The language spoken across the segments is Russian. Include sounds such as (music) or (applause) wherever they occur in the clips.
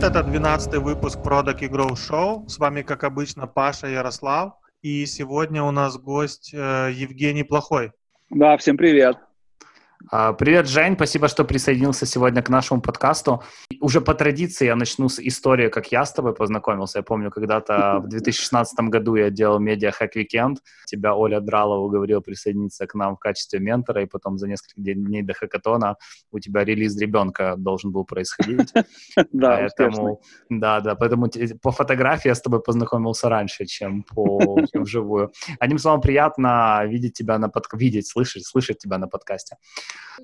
привет! Это 12 выпуск Product и Grow Show. С вами, как обычно, Паша Ярослав. И сегодня у нас гость э, Евгений Плохой. Да, всем привет. А, привет, Жень, спасибо, что присоединился сегодня к нашему подкасту. Уже по традиции я начну с истории, как я с тобой познакомился. Я помню, когда-то в (laughs) 2016 году я делал медиа Hack Weekend. Тебя Оля Дралова уговорила присоединиться к нам в качестве ментора, и потом за несколько дней до хакатона у тебя релиз ребенка должен был происходить. (laughs) Да, поэтому, да, да, поэтому по фотографии я с тобой познакомился раньше, чем по (laughs) вживую. Одним словом, приятно видеть тебя на под... видеть, слышать, слышать тебя на подкасте.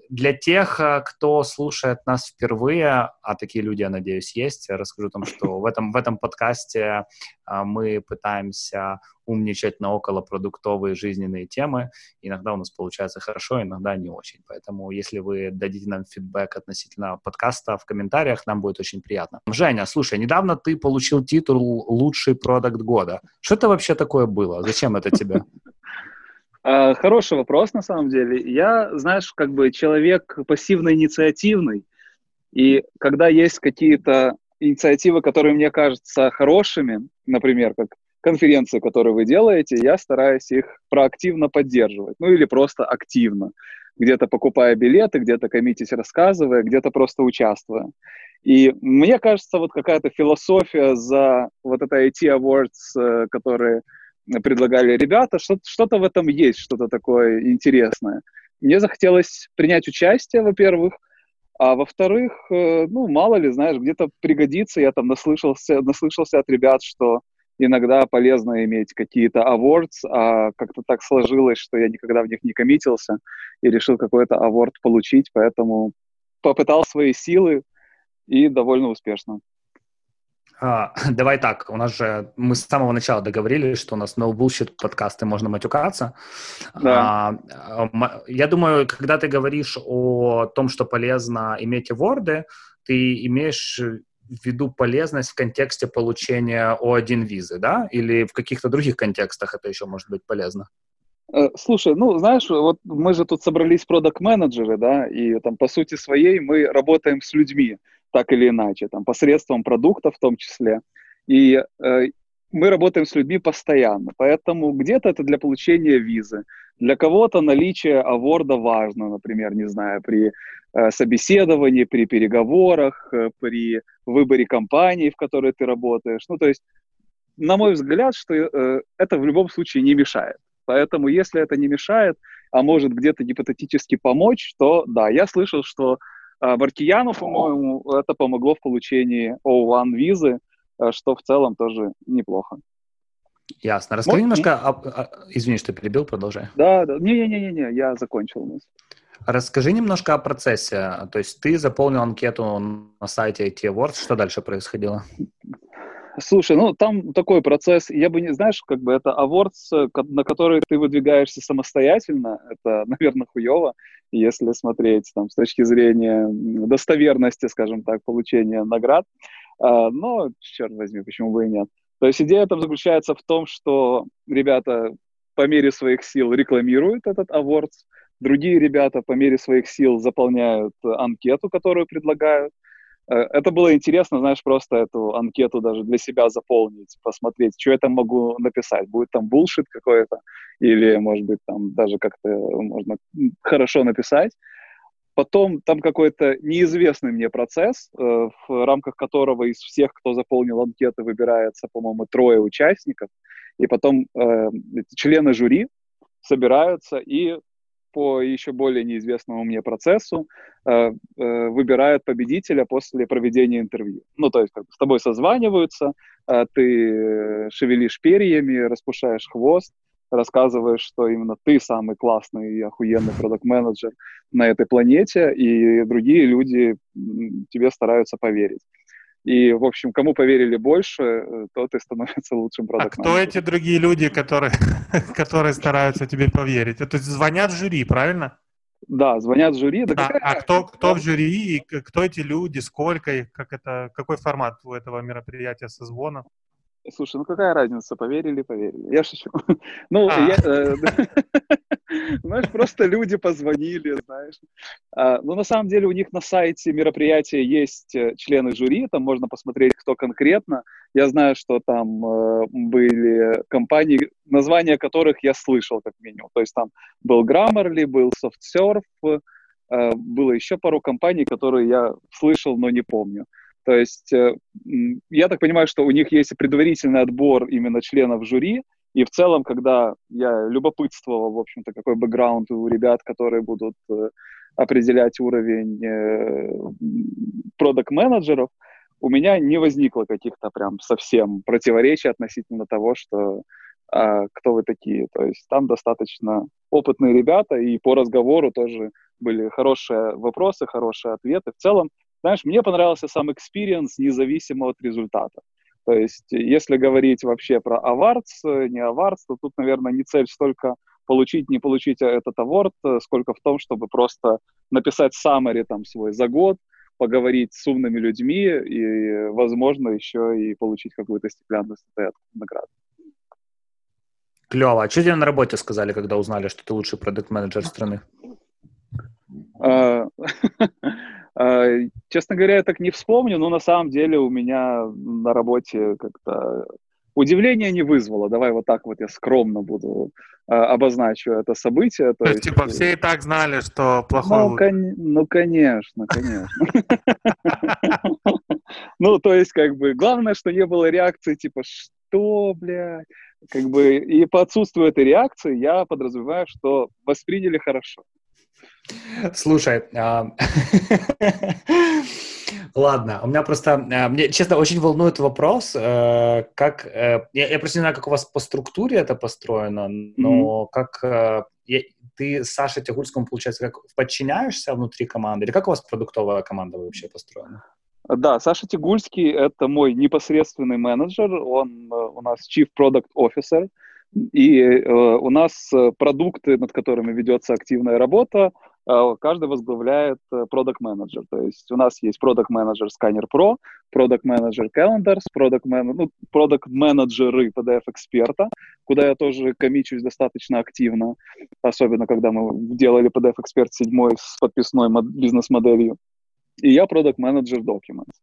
Для тех, э, кто слушает нас впервые, а такие люди, я надеюсь, есть, расскажу о том, что в этом, в этом подкасте э, мы пытаемся умничать на околопродуктовые жизненные темы. Иногда у нас получается хорошо, иногда не очень. Поэтому если вы дадите нам фидбэк относительно подкаста в комментариях, нам будет очень приятно. Женя, слушай, недавно ты получил титул «Лучший продукт года». Что это вообще такое было? Зачем это тебе? А, хороший вопрос, на самом деле. Я, знаешь, как бы человек пассивно-инициативный, и когда есть какие-то инициативы, которые мне кажутся хорошими, например, как конференции, которые вы делаете, я стараюсь их проактивно поддерживать, ну или просто активно, где-то покупая билеты, где-то коммитить рассказывая, где-то просто участвуя. И мне кажется, вот какая-то философия за вот это IT Awards, э, которые предлагали ребята, что- что-то в этом есть, что-то такое интересное. Мне захотелось принять участие, во-первых, а во-вторых, э, ну, мало ли, знаешь, где-то пригодится, я там наслышался, наслышался от ребят, что иногда полезно иметь какие-то awards, а как-то так сложилось, что я никогда в них не коммитился и решил какой-то award получить, поэтому попытал свои силы и довольно успешно. А, (laughs) давай так, у нас же, мы с самого начала договорились, что у нас no bullshit подкасты, можно матюкаться. Да. А, я думаю, когда ты говоришь о том, что полезно иметь ворды, ты имеешь в виду полезность в контексте получения О1 визы, да? Или в каких-то других контекстах это еще может быть полезно? Э, слушай, ну, знаешь, вот мы же тут собрались продакт-менеджеры, да, и там по сути своей мы работаем с людьми так или иначе, там, посредством продукта в том числе. И э, мы работаем с людьми постоянно, поэтому где-то это для получения визы, для кого-то наличие аворда важно, например, не знаю, при э, собеседовании, при переговорах, э, при выборе компании, в которой ты работаешь. Ну, то есть, на мой взгляд, что э, это в любом случае не мешает. Поэтому, если это не мешает, а может где-то гипотетически помочь, то да, я слышал, что а, Баркияну, по-моему, это помогло в получении O1 визы, э, что в целом тоже неплохо. Ясно. Расскажи вот, немножко... О... А, извини, что перебил, продолжай. Да, да. Не-не-не, я закончил. Расскажи немножко о процессе. То есть ты заполнил анкету на сайте IT Awards. Что дальше происходило? (laughs) Слушай, ну там такой процесс, я бы не, знаешь, как бы это awards, на который ты выдвигаешься самостоятельно, это, (laughs) наверное, хуево, если смотреть там с точки зрения достоверности, скажем так, получения наград. А, но, черт возьми, почему бы и нет. То есть идея там заключается в том, что ребята по мере своих сил рекламируют этот awards, другие ребята по мере своих сил заполняют анкету, которую предлагают, Э, это было интересно, знаешь, просто эту анкету даже для себя заполнить, посмотреть, что я там могу написать. Будет там булшит какой-то, или, может быть, там даже как-то можно хорошо написать. Потом там какой-то неизвестный мне процесс, э, в рамках которого из всех, кто заполнил анкеты, выбирается, по-моему, трое участников. И потом э, члены жюри собираются и по еще более неизвестному мне процессу э, э, выбирают победителя после проведения интервью. Ну, то есть как с тобой созваниваются, э, ты шевелишь перьями, распушаешь хвост, рассказываешь, что именно ты самый классный и охуенный продукт-менеджер на этой планете, и другие люди тебе стараются поверить. И, в общем, кому поверили больше, э, тот и становится лучшим продуктом. А кто эти другие люди, которые, (laughs) которые стараются тебе поверить? Это звонят в жюри, правильно? Да, звонят в жюри. Да а, какая... а кто, кто в жюри, и кто эти люди, сколько их, как это, какой формат у этого мероприятия созвона? Слушай, ну какая разница, поверили, поверили. Я шучу. (laughs) Ну, а. я, э, (laughs) Знаешь, просто люди позвонили, знаешь. А, ну, на самом деле, у них на сайте мероприятия есть э, члены жюри, там можно посмотреть, кто конкретно. Я знаю, что там э, были компании, названия которых я слышал, как минимум. То есть там был Grammarly, был SoftSurf, было еще пару компаний, которые я слышал, но не помню. То есть э, я так понимаю, что у них есть предварительный отбор именно членов жюри, и в целом, когда я любопытствовал, в общем-то, какой бэкграунд у ребят, которые будут э, определять уровень э, продакт-менеджеров, у меня не возникло каких-то прям совсем противоречий относительно того, что а, кто вы такие. То есть там достаточно опытные ребята, и по разговору тоже были хорошие вопросы, хорошие ответы. В целом, знаешь, мне понравился сам experience независимо от результата. То есть, если говорить вообще про awards, не awards, то тут, наверное, не цель столько получить, не получить этот award, сколько в том, чтобы просто написать summary там свой за год, поговорить с умными людьми и, возможно, еще и получить какую-то стеклянную статуэтку награду. Клево. А что тебе на работе сказали, когда узнали, что ты лучший продукт-менеджер страны? (laughs) Честно говоря, я так не вспомню, но на самом деле у меня на работе как-то удивление не вызвало. Давай вот так вот я скромно буду э, обозначу это событие. То, то есть, типа, все и так знали, что плохой ну, кон- ну конечно, конечно. Ну, то есть, как бы, главное, что не было реакции, типа, что, блядь? Как бы, и по отсутствию этой реакции я подразумеваю, что восприняли хорошо. Слушай, а, (laughs) ладно, у меня просто, а, мне, честно, очень волнует вопрос, э, как, э, я, я просто не знаю, как у вас по структуре это построено, но mm-hmm. как э, ты с Сашей Тягульским, получается, как подчиняешься внутри команды, или как у вас продуктовая команда вообще построена? Да, Саша Тягульский — это мой непосредственный менеджер, он у нас Chief Product Officer, и э, у нас продукты, над которыми ведется активная работа, а, каждый возглавляет продукт э, менеджер. То есть у нас есть продукт менеджер Scanner Pro, продукт менеджер Calendars, продукт ну, продукт менеджеры PDF эксперта, куда я тоже комичусь достаточно активно, особенно когда мы делали PDF эксперт 7 с подписной бизнес-моделью. И я продукт менеджер Documents.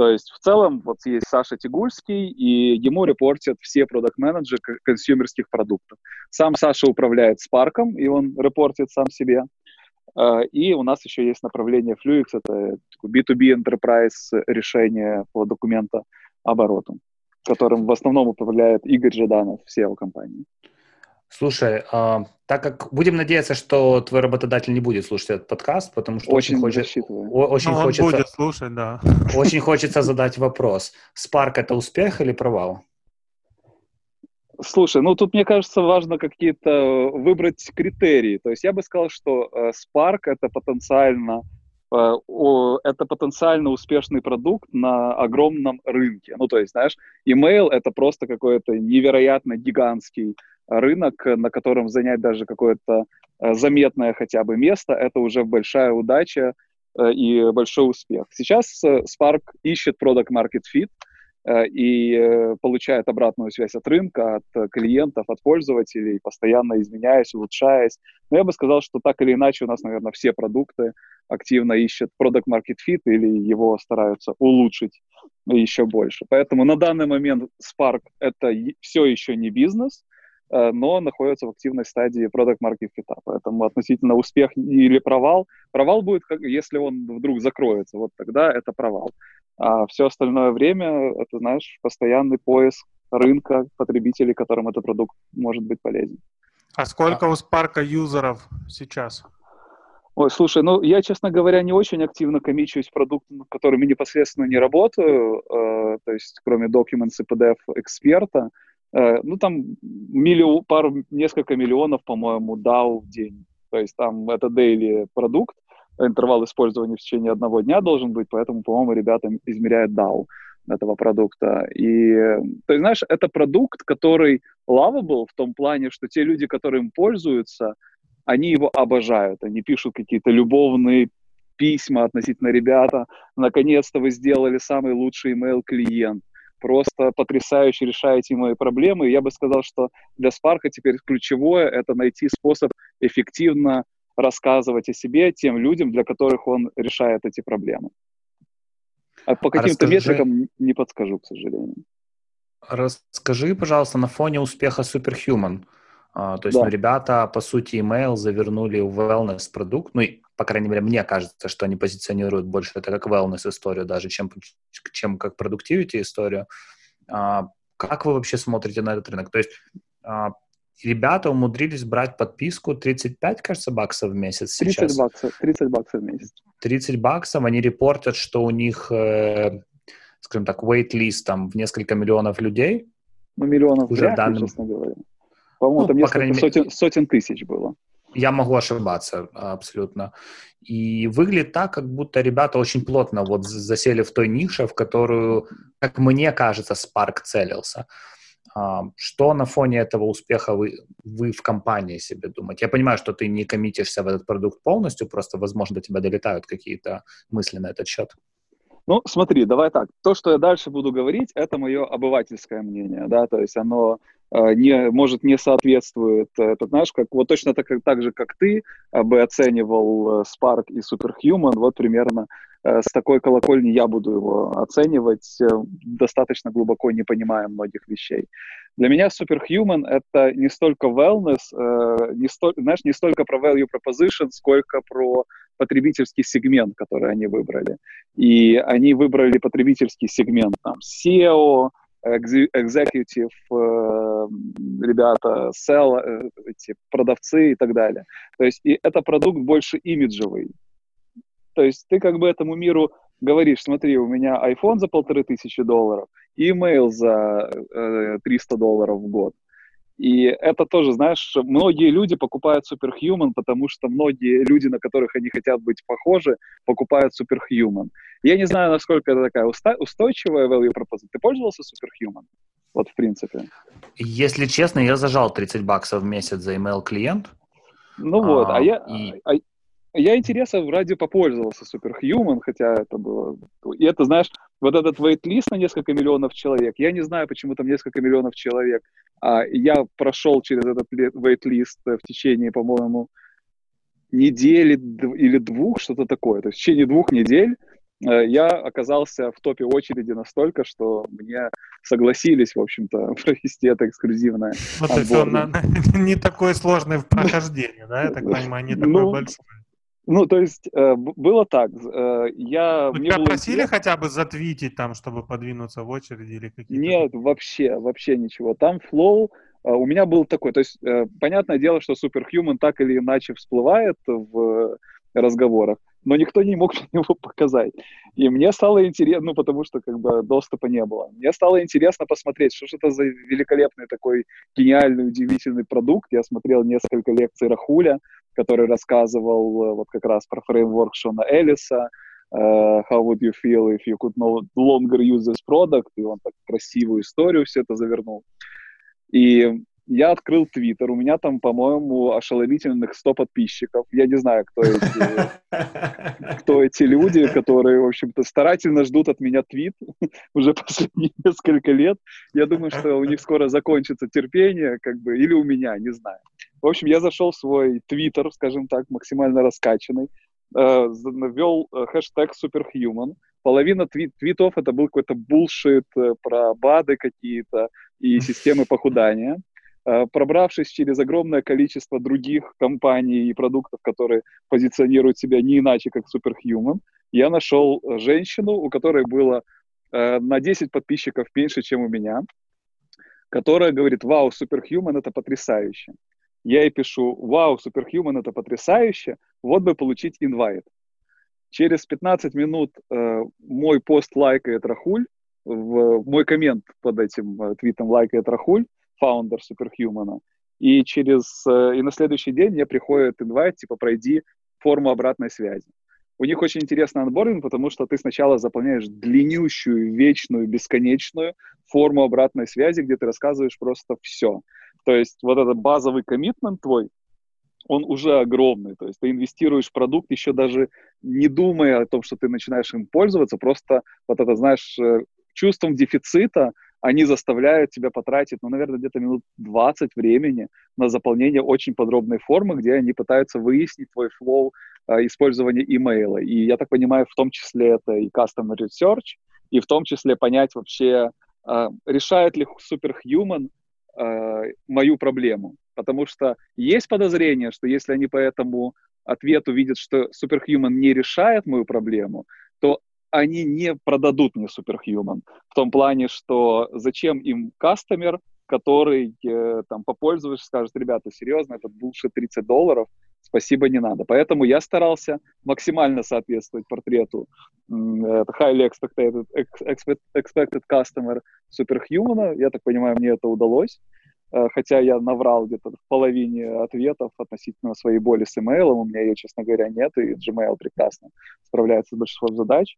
То есть в целом вот есть Саша Тигульский, и ему репортят все продукт-менеджеры консюмерских продуктов. Сам Саша управляет Spark, и он репортит сам себе. А, и у нас еще есть направление Fluix, это B2B Enterprise решение по документа обороту, которым в основном управляет Игорь Жаданов, SEO компании. Слушай, э, так как будем надеяться, что твой работодатель не будет слушать этот подкаст, потому что очень, очень, хочет, очень Но ну, хочется, он будет слушать, да. (laughs) Очень хочется задать вопрос: Spark это успех или провал? Слушай, ну тут, мне кажется, важно какие-то выбрать критерии. То есть я бы сказал, что э, Spark — это потенциально э, это потенциально успешный продукт на огромном рынке. Ну, то есть, знаешь, email — это просто какой-то невероятно гигантский рынок, на котором занять даже какое-то э, заметное хотя бы место — это уже большая удача и большой успех. Сейчас Spark ищет product market fit — Э, и э, получает обратную связь от рынка, от э, клиентов, от пользователей, постоянно изменяясь, улучшаясь. Но я бы сказал, что так или иначе у нас, наверное, все продукты активно ищут product market fit или его стараются улучшить еще больше. Поэтому на данный момент Spark — это все еще не бизнес, но находится в активной стадии product market fit. Поэтому относительно успех или провал, провал будет, если он вдруг закроется, вот тогда это провал. А все остальное время это, знаешь, постоянный поиск рынка потребителей, которым этот продукт может быть полезен. А сколько у Spark юзеров сейчас? Ой, слушай, ну я, честно говоря, не очень активно комичусь продуктами, которыми непосредственно не работаю, э, то есть кроме Documents и PDF эксперта. Э, ну там миллион, пару, несколько миллионов, по-моему, DAO в день. То есть там это daily продукт, интервал использования в течение одного дня должен быть, поэтому, по-моему, ребята измеряют DAO этого продукта. И, то есть, знаешь, это продукт, который lovable в том плане, что те люди, которые им пользуются, они его обожают, они пишут какие-то любовные письма относительно ребята, наконец-то вы сделали самый лучший email клиент, просто потрясающе решаете мои проблемы. И я бы сказал, что для Спарка теперь ключевое — это найти способ эффективно рассказывать о себе тем людям, для которых он решает эти проблемы. А по каким-то расскажи... метрикам не подскажу, к сожалению. Расскажи, пожалуйста, на фоне успеха Superhuman, а, то есть да. ну, ребята, по сути, email завернули в wellness продукт, ну, и, по крайней мере, мне кажется, что они позиционируют больше это как wellness историю даже, чем, чем как продуктивити историю. А, как вы вообще смотрите на этот рынок? То есть а, ребята умудрились брать подписку 35, кажется, баксов в месяц 30 сейчас. баксов, 30 баксов в месяц. 30 баксов, они репортят, что у них, э, скажем так, wait-list там в несколько миллионов людей. Ну, миллионов уже вряд данным... честно говоря. По-моему, ну, там по несколько сотен, сотен тысяч было. Я могу ошибаться абсолютно. И выглядит так, как будто ребята очень плотно вот засели в той нише, в которую, как мне кажется, Spark целился. А, что на фоне этого успеха вы, вы в компании себе думаете? Я понимаю, что ты не коммитишься в этот продукт полностью, просто, возможно, до тебя долетают какие-то мысли на этот счет. Ну, смотри, давай так. То, что я дальше буду говорить, это мое обывательское мнение, да, то есть оно не, может, не соответствует, это, знаешь, как, вот точно так, так же, как ты э, бы оценивал э, Spark и Superhuman, вот примерно Э, с такой колокольни я буду его оценивать, э, достаточно глубоко не понимая многих вещей. Для меня Superhuman — это не столько wellness, э, не сто, знаешь, не столько про value proposition, сколько про потребительский сегмент, который они выбрали. И они выбрали потребительский сегмент, там, SEO, executive, ребята, sell, эти продавцы и так далее. То есть и это продукт больше имиджевый, то есть ты как бы этому миру говоришь, смотри, у меня iPhone за полторы тысячи долларов, email за э, 300 долларов в год. И это тоже, знаешь, многие люди покупают Superhuman, потому что многие люди, на которых они хотят быть похожи, покупают Superhuman. Я не знаю, насколько это такая устойчивая value proposition. Ты пользовался Superhuman? Вот в принципе. Если честно, я зажал 30 баксов в месяц за email клиент. Ну а, вот, а я, и... а, я интересом ради попользовался Superhuman, хотя это было... И это, знаешь, вот этот вейт-лист на несколько миллионов человек, я не знаю, почему там несколько миллионов человек, а я прошел через этот вейт-лист в течение, по-моему, недели или двух, что-то такое. То есть в течение двух недель э, я оказался в топе очереди настолько, что мне согласились, в общем-то, (laughs) провести это эксклюзивное. Ну, то есть он (laughs) не такой сложный в прохождении, да, я так понимаю, не такой ну, большой. Ну, то есть э, было так. Э, я, ну, тебя просили хотя бы затвитить там, чтобы подвинуться в очереди или какие-то? Нет, вообще, вообще ничего. Там флоу э, у меня был такой, то есть э, понятное дело, что Superhuman так или иначе всплывает в разговорах, но никто не мог (laughs) мне его показать. И мне стало интересно, ну, потому что как бы доступа не было. Мне стало интересно посмотреть, что же это за великолепный такой гениальный, удивительный продукт. Я смотрел несколько лекций Рахуля, который рассказывал э, вот как раз про фреймворк Шона Эллиса, uh, how would you feel if you could no longer use this product, и он так красивую историю все это завернул. И я открыл Твиттер, у меня там, по-моему, ошеломительных 100 подписчиков. Я не знаю, кто эти, кто (laughs) эти люди, которые, в общем-то, старательно ждут от меня твит (laughs) уже последние (laughs) несколько лет. Я думаю, что у них скоро закончится терпение, как бы, или у меня, не знаю. В общем, я зашел в свой твиттер, скажем так, максимально раскачанный, э, ввел э, хэштег superhuman. Половина твит твитов это был какой-то булшит э, про БАДы какие-то и системы похудания. Э, пробравшись через огромное количество других компаний и продуктов, которые позиционируют себя не иначе, как Superhuman, я нашел женщину, у которой было э, на 10 подписчиков меньше, чем у меня, которая говорит, вау, Superhuman — это потрясающе. Я ей пишу, вау, Superhuman — это потрясающе, вот бы получить invite. Через 15 минут э, мой пост лайкает Рахуль, в мой коммент под этим э, твитом лайкает Рахуль, founder Superhuman. И через э, и на следующий день мне приходит invite, типа, пройди форму обратной связи. У них очень интересный onboarding, потому что ты сначала заполняешь длиннющую, вечную, бесконечную форму обратной связи, где ты рассказываешь просто все. То есть вот этот базовый коммитмент твой, он уже огромный. То есть ты инвестируешь в продукт, еще даже не думая о том, что ты начинаешь им пользоваться, просто вот это, знаешь, э, чувством дефицита они заставляют тебя потратить, ну, наверное, где-то минут 20 времени на заполнение очень подробной формы, где они пытаются выяснить твой флоу э, использования имейла. И я так понимаю, в том числе это и Customer Research, и в том числе понять вообще, э, решает ли Superhuman э, мою проблему. Потому что есть подозрение, что если они по этому ответу видят, что Superhuman не решает мою проблему, они не продадут мне Superhuman. В том плане, что зачем им кастомер, который э, там попользуешься, скажет, ребята, серьезно, это bullshit 30 долларов, спасибо, не надо. Поэтому я старался максимально соответствовать портрету это highly expected, expected customer Superhuman. Я так понимаю, мне это удалось. Э, хотя я наврал где-то в половине ответов относительно своей боли с имейлом, у меня ее, честно говоря, нет, и Gmail прекрасно справляется с большинством задач.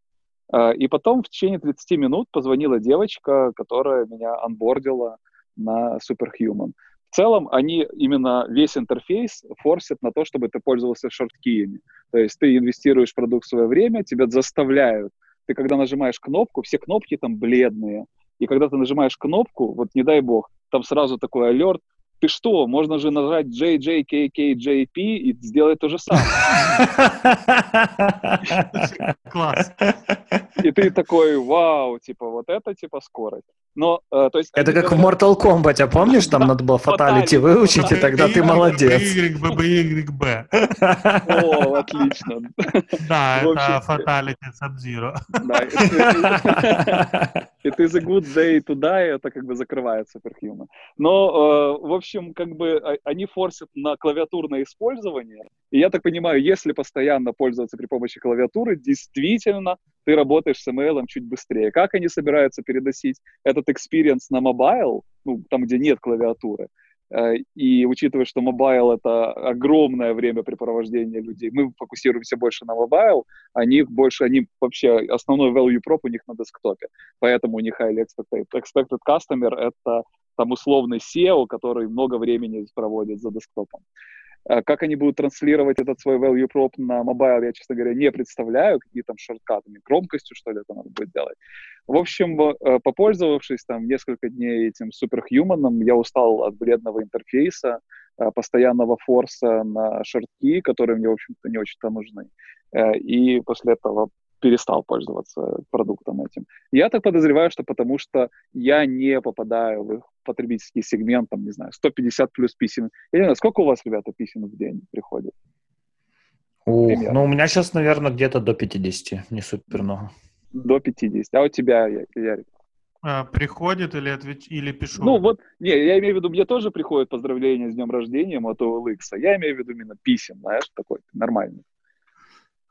Э, и потом в течение 30 минут позвонила девочка, которая меня анбордила на Superhuman. В целом они именно весь интерфейс форсят на то, чтобы ты пользовался шорткиями. То есть ты инвестируешь в продукт свое время, тебя заставляют. Ты когда нажимаешь кнопку, все кнопки там бледные. И когда ты нажимаешь кнопку, вот не дай бог, там сразу такой алерт, ты что, можно же нажать JJKKJP и сделать то же самое. Класс. И ты такой, вау, типа, вот это, типа, скорость. Но, э, то есть... Это как в Mortal Kombat, а помнишь, там надо было фаталити выучить, и тогда ты молодец. Y, О, отлично. Да, это fatality Sub-Zero. It is a good day to die, это как бы закрывает Superhuman. Но, э, в общем, как бы а, они форсят на клавиатурное использование. И я так понимаю, если постоянно пользоваться при помощи клавиатуры, действительно ты работаешь с email чуть быстрее. Как они собираются переносить этот experience на mobile, ну, там, где нет клавиатуры, э, и учитывая, что mobile — это огромное времяпрепровождение людей, мы фокусируемся больше на mobile, они больше, они вообще, основной value prop у них на десктопе, поэтому у них highly expected, expected customer — это там условный CEO, который много времени проводит за десктопом. Э, как они будут транслировать этот свой value prop на mobile, я, честно говоря, не представляю, какие там шорткатами, громкостью, что ли, это надо будет делать. В общем, э, попользовавшись там несколько дней этим суперхьюманом, я устал от бледного интерфейса, э, постоянного форса на шортки, которые мне, в общем-то, не очень-то нужны. И после этого перестал пользоваться продуктом этим. Я так подозреваю, что потому что я не попадаю в их потребительский сегмент, там, не знаю, 150 плюс писем. Я не знаю, сколько у вас, ребята, писем в день приходит? Ух, ну у меня сейчас, наверное, где-то до 50, не супер много. До 50. А у тебя, Ярик? А, приходит или, отвеч... или пишу? Ну вот, не, я имею в виду, мне тоже приходят поздравления с днем рождения от OLX. Я имею в виду именно писем, знаешь, такой нормальный.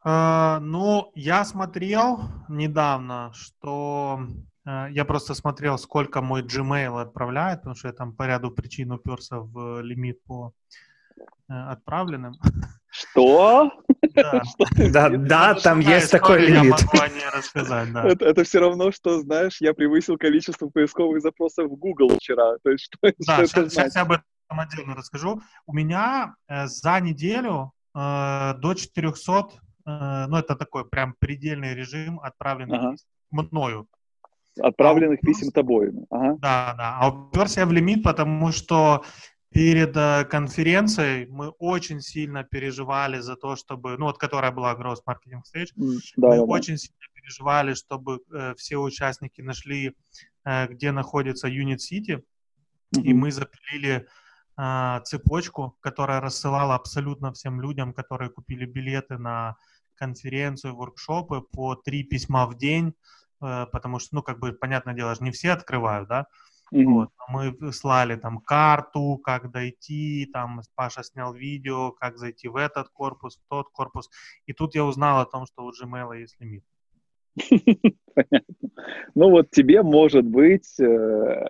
Uh, ну, я смотрел недавно, что uh, я просто смотрел, сколько мой Gmail отправляет, потому что я там по ряду причин уперся в лимит по uh, отправленным. Что? (laughs) Да, (laughs) да, да там есть такой лимит. рассказать, да. Это, все равно, что, знаешь, я превысил количество поисковых запросов в Google вчера. То есть, что, (laughs) да, сейчас, сейчас я об этом отдельно расскажу. У меня э, за неделю э, до 400 Э, ну, это такой прям предельный режим отправленных мною. Отправленных а писем тобой. Ага. Да, да. А уперся я в лимит, потому что перед э, конференцией мы очень сильно переживали за то, чтобы, ну вот которая была Growth Marketing Stage, да, мы да, очень да. сильно переживали, чтобы э, все участники нашли, э, где находится Unit City, mm-hmm. и мы запилили э, цепочку, которая рассылала абсолютно всем людям, которые купили билеты на конференцию, воркшопы по три письма в день, потому что, ну, как бы, понятное дело, не все открывают, да, Mm-hmm. Вот. Мы слали там карту, как дойти, там Паша снял видео, как зайти в этот корпус, в тот корпус. И тут я узнал о том, что у Gmail есть лимит. (laughs) Понятно. Ну вот тебе, может быть, э,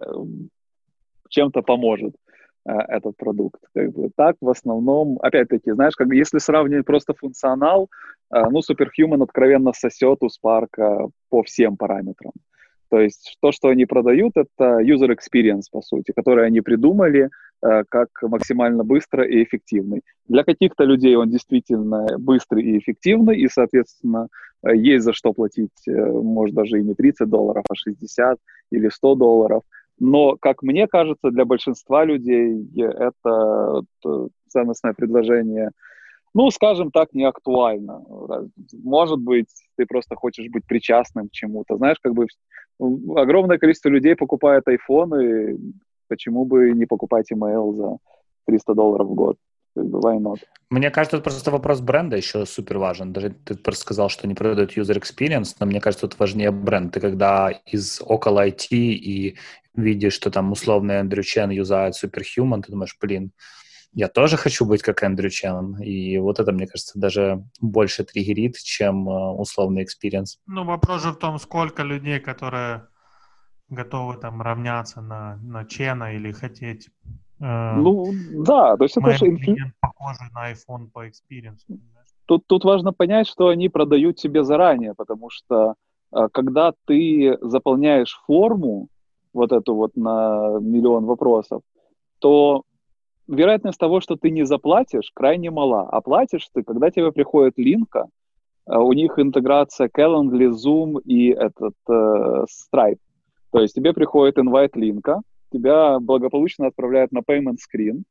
чем-то поможет. Э, этот продукт. Как бы так в основном, опять-таки, знаешь, как если сравнивать просто функционал, э, ну, Superhuman откровенно сосет у Spark по всем параметрам. То есть то, что они продают, это user experience, по сути, который они придумали э, как максимально быстро и эффективный. Для каких-то людей он действительно быстрый и эффективный, и, соответственно, э, есть за что платить, может, даже и не 30 долларов, а 60 или 100 долларов. Но, как мне кажется, для большинства людей это ценностное предложение – ну, скажем так, не актуально. Может быть, ты просто хочешь быть причастным к чему-то. Знаешь, как бы огромное количество людей покупает iPhone, и почему бы не покупать email за 300 долларов в год? Why not? Мне кажется, это просто вопрос бренда еще супер важен. Даже ты просто сказал, что не продают user experience, но мне кажется, тут важнее бренд. Ты когда из около IT и видишь, что там условный Эндрю Чен юзает Superhuman, ты думаешь, блин, я тоже хочу быть как Эндрю Чен. И вот это, мне кажется, даже больше триггерит, чем э, условный experience. Ну, вопрос же в том, сколько людей, которые готовы там равняться на, на Чена или хотеть... Э, ну, да, то есть это же... Инфлю... похожий на iPhone по экспириенсу. Тут, тут важно понять, что они продают тебе заранее, потому что э, когда ты заполняешь форму, вот эту вот на миллион вопросов, то вероятность того, что ты не заплатишь, крайне мала. А платишь ты, когда тебе приходит линка, э, у них интеграция Calendly, Zoom и этот э, Stripe. То есть тебе приходит инвайт линка, тебя благополучно отправляют на payment screen,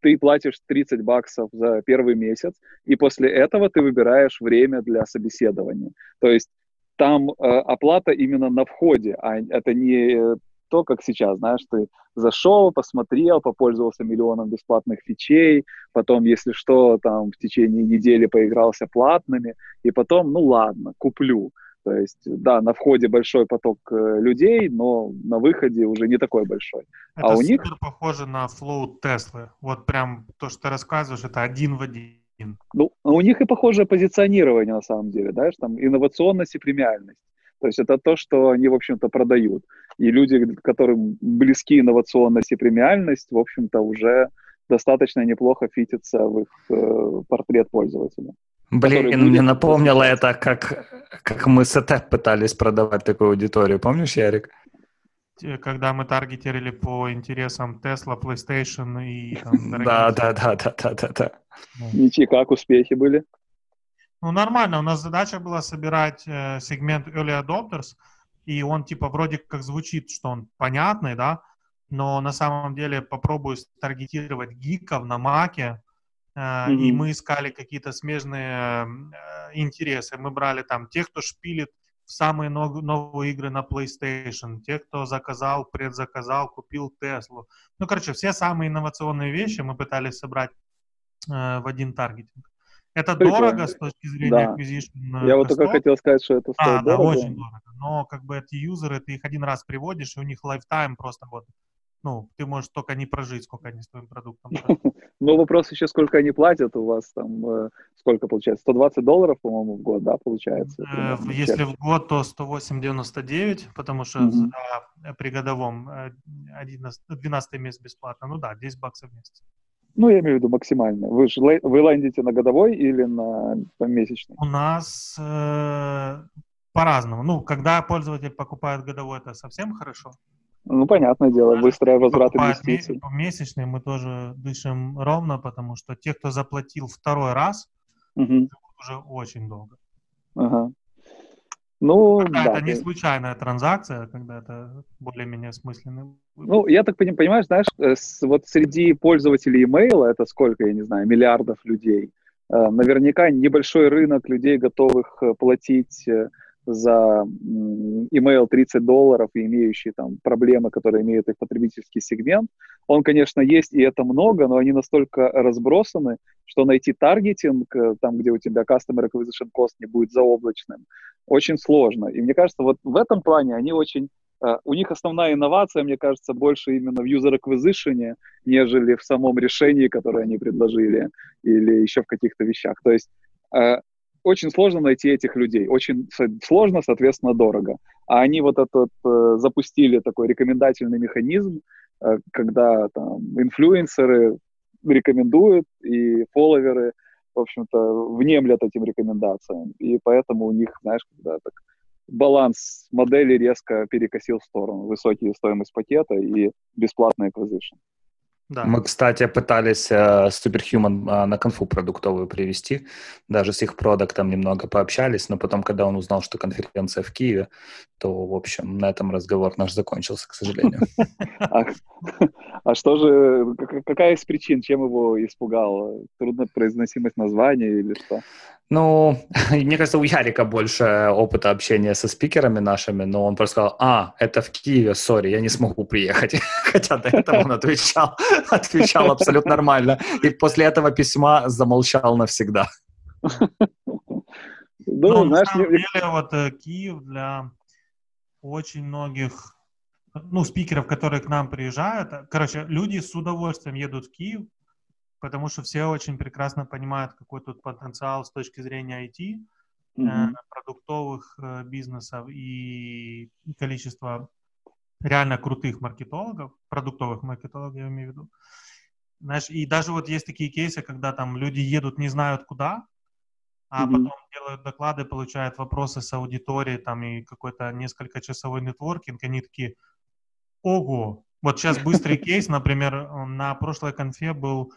ты платишь 30 баксов за первый месяц, и после этого ты выбираешь время для собеседования. То есть там э, оплата именно на входе, а это не то, как сейчас, знаешь, ты зашел, посмотрел, попользовался миллионом бесплатных фичей, потом, если что, там в течение недели поигрался платными, и потом, ну ладно, куплю. То есть, да, на входе большой поток э, людей, но на выходе уже не такой большой. Это а у них похоже на флоу Теслы. Вот прям то, что ты рассказываешь, это один в один. Ну, у них и похожее позиционирование на самом деле, знаешь, там инновационность и премиальность. То есть это то, что они, в общем-то, продают. И люди, которым близки инновационность и премиальность, в общем-то, уже достаточно неплохо фитятся в их э, портрет пользователя. Блин, мне напомнило это, как, как мы с ЭТ пытались продавать такую аудиторию. Помнишь, Ярик? Когда мы таргетировали по интересам Tesla, PlayStation и... Там, (laughs) да, да, да, да, да, да, да. Ничьи как успехи были? Ну, нормально. У нас задача была собирать э, сегмент Early Adopters, и он типа вроде как звучит, что он понятный, да, но на самом деле попробую таргетировать гиков на маке, mm-hmm. и мы искали какие-то смежные э, интересы. Мы брали там тех, кто шпилит в самые нов- новые игры на PlayStation, тех, кто заказал, предзаказал, купил Теслу. Ну, короче, все самые инновационные вещи мы пытались собрать э, в один таргетинг. Это Прикольно. дорого с точки зрения да. acquisition. Я вот только хотел сказать, что это стоит а, дорого. Да, очень дорого. Но как бы эти юзеры, ты их один раз приводишь, и у них lifetime просто вот, ну, ты можешь только не прожить, сколько они с твоим продуктом. (laughs) Ну, вопрос еще, сколько они платят у вас там, э, сколько получается? 120 долларов, по-моему, в год, да, получается? Э, если в год, то 108,99, потому что при годовом 11, э, 12 месяц бесплатно. Ну да, 10 баксов в месяц. Ну, я имею в виду максимально. Вы же вы лендите на годовой или на месячный? У нас э, по-разному. Ну, когда пользователь покупает годовой, это совсем хорошо. Ну, понятное дело, быстрый возврат инвестиций. Месячный мы тоже дышим ровно, потому что те, кто заплатил второй раз, угу. уже очень долго. Ага. Ну, когда да, это не случайная транзакция, когда это более-менее смысленный. Ну, я так понимаю, знаешь, э, вот среди пользователей имейла, это сколько, я не знаю, миллиардов людей, э, наверняка небольшой рынок людей, готовых э, платить за email 30 долларов и имеющие там проблемы, которые имеют их потребительский сегмент. Он, конечно, есть, и это много, но они настолько разбросаны, что найти таргетинг там, где у тебя customer acquisition cost не будет заоблачным, очень сложно. И мне кажется, вот в этом плане они очень... Uh, у них основная инновация, мне кажется, больше именно в user acquisition, нежели в самом решении, которое они предложили, или еще в каких-то вещах. То есть uh, очень сложно найти этих людей. Очень сложно, соответственно, дорого. А они вот этот uh, запустили такой рекомендательный механизм, когда там инфлюенсеры рекомендуют, и фолловеры в общем-то, внемлят этим рекомендациям. И поэтому у них, знаешь, когда так баланс модели резко перекосил в сторону. Высокие стоимость пакета и бесплатный acquisition. Да. Мы, кстати, пытались uh, Superhuman uh, на конфу продуктовую привести, даже с их продуктом немного пообщались, но потом, когда он узнал, что конференция в Киеве, то, в общем, на этом разговор наш закончился, к сожалению. А, а что же, какая из причин, чем его испугал? Труднопроизносимость названия или что? Ну, (laughs) мне кажется, у Ярика больше опыта общения со спикерами нашими, но он просто сказал, а, это в Киеве, сори, я не смогу приехать. (laughs) Хотя до этого он отвечал, (laughs) отвечал абсолютно нормально. И после этого письма замолчал навсегда. Ну, ну на самом деле, вот э, Киев для очень многих, ну, спикеров, которые к нам приезжают, короче, люди с удовольствием едут в Киев, потому что все очень прекрасно понимают, какой тут потенциал с точки зрения IT, mm-hmm. э, продуктовых э, бизнесов и количество реально крутых маркетологов, продуктовых маркетологов, я имею в виду. Знаешь, и даже вот есть такие кейсы, когда там люди едут, не знают куда, а mm-hmm. потом делают доклады, получают вопросы с аудиторией, там и какой-то несколько часовой нетворкинг, они такие, ого, вот сейчас быстрый (laughs) кейс, например, на прошлой конфе был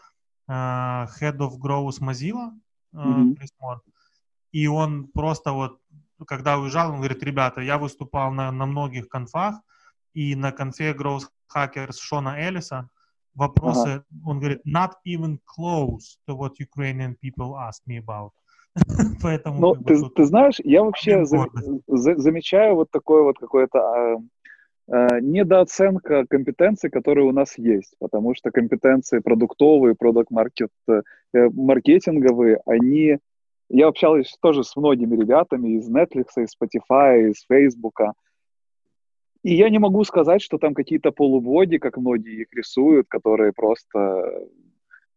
Head of Growth Mozilla, mm-hmm. и он просто вот, когда уезжал, он говорит, ребята, я выступал на, на многих конфах, и на конфе Growth Hackers Шона Эллиса вопросы, ага. он говорит, not even close to what Ukrainian people ask me about. (laughs) Поэтому, ну, ты, ты знаешь, я вообще за, за, замечаю вот такое вот какое-то а, недооценка компетенций, которые у нас есть, потому что компетенции продуктовые, продукт-маркет, э, маркетинговые, они... Я общался тоже с многими ребятами из Netflix, из Spotify, из Facebook, и я не могу сказать, что там какие-то полуводи, как многие их рисуют, которые просто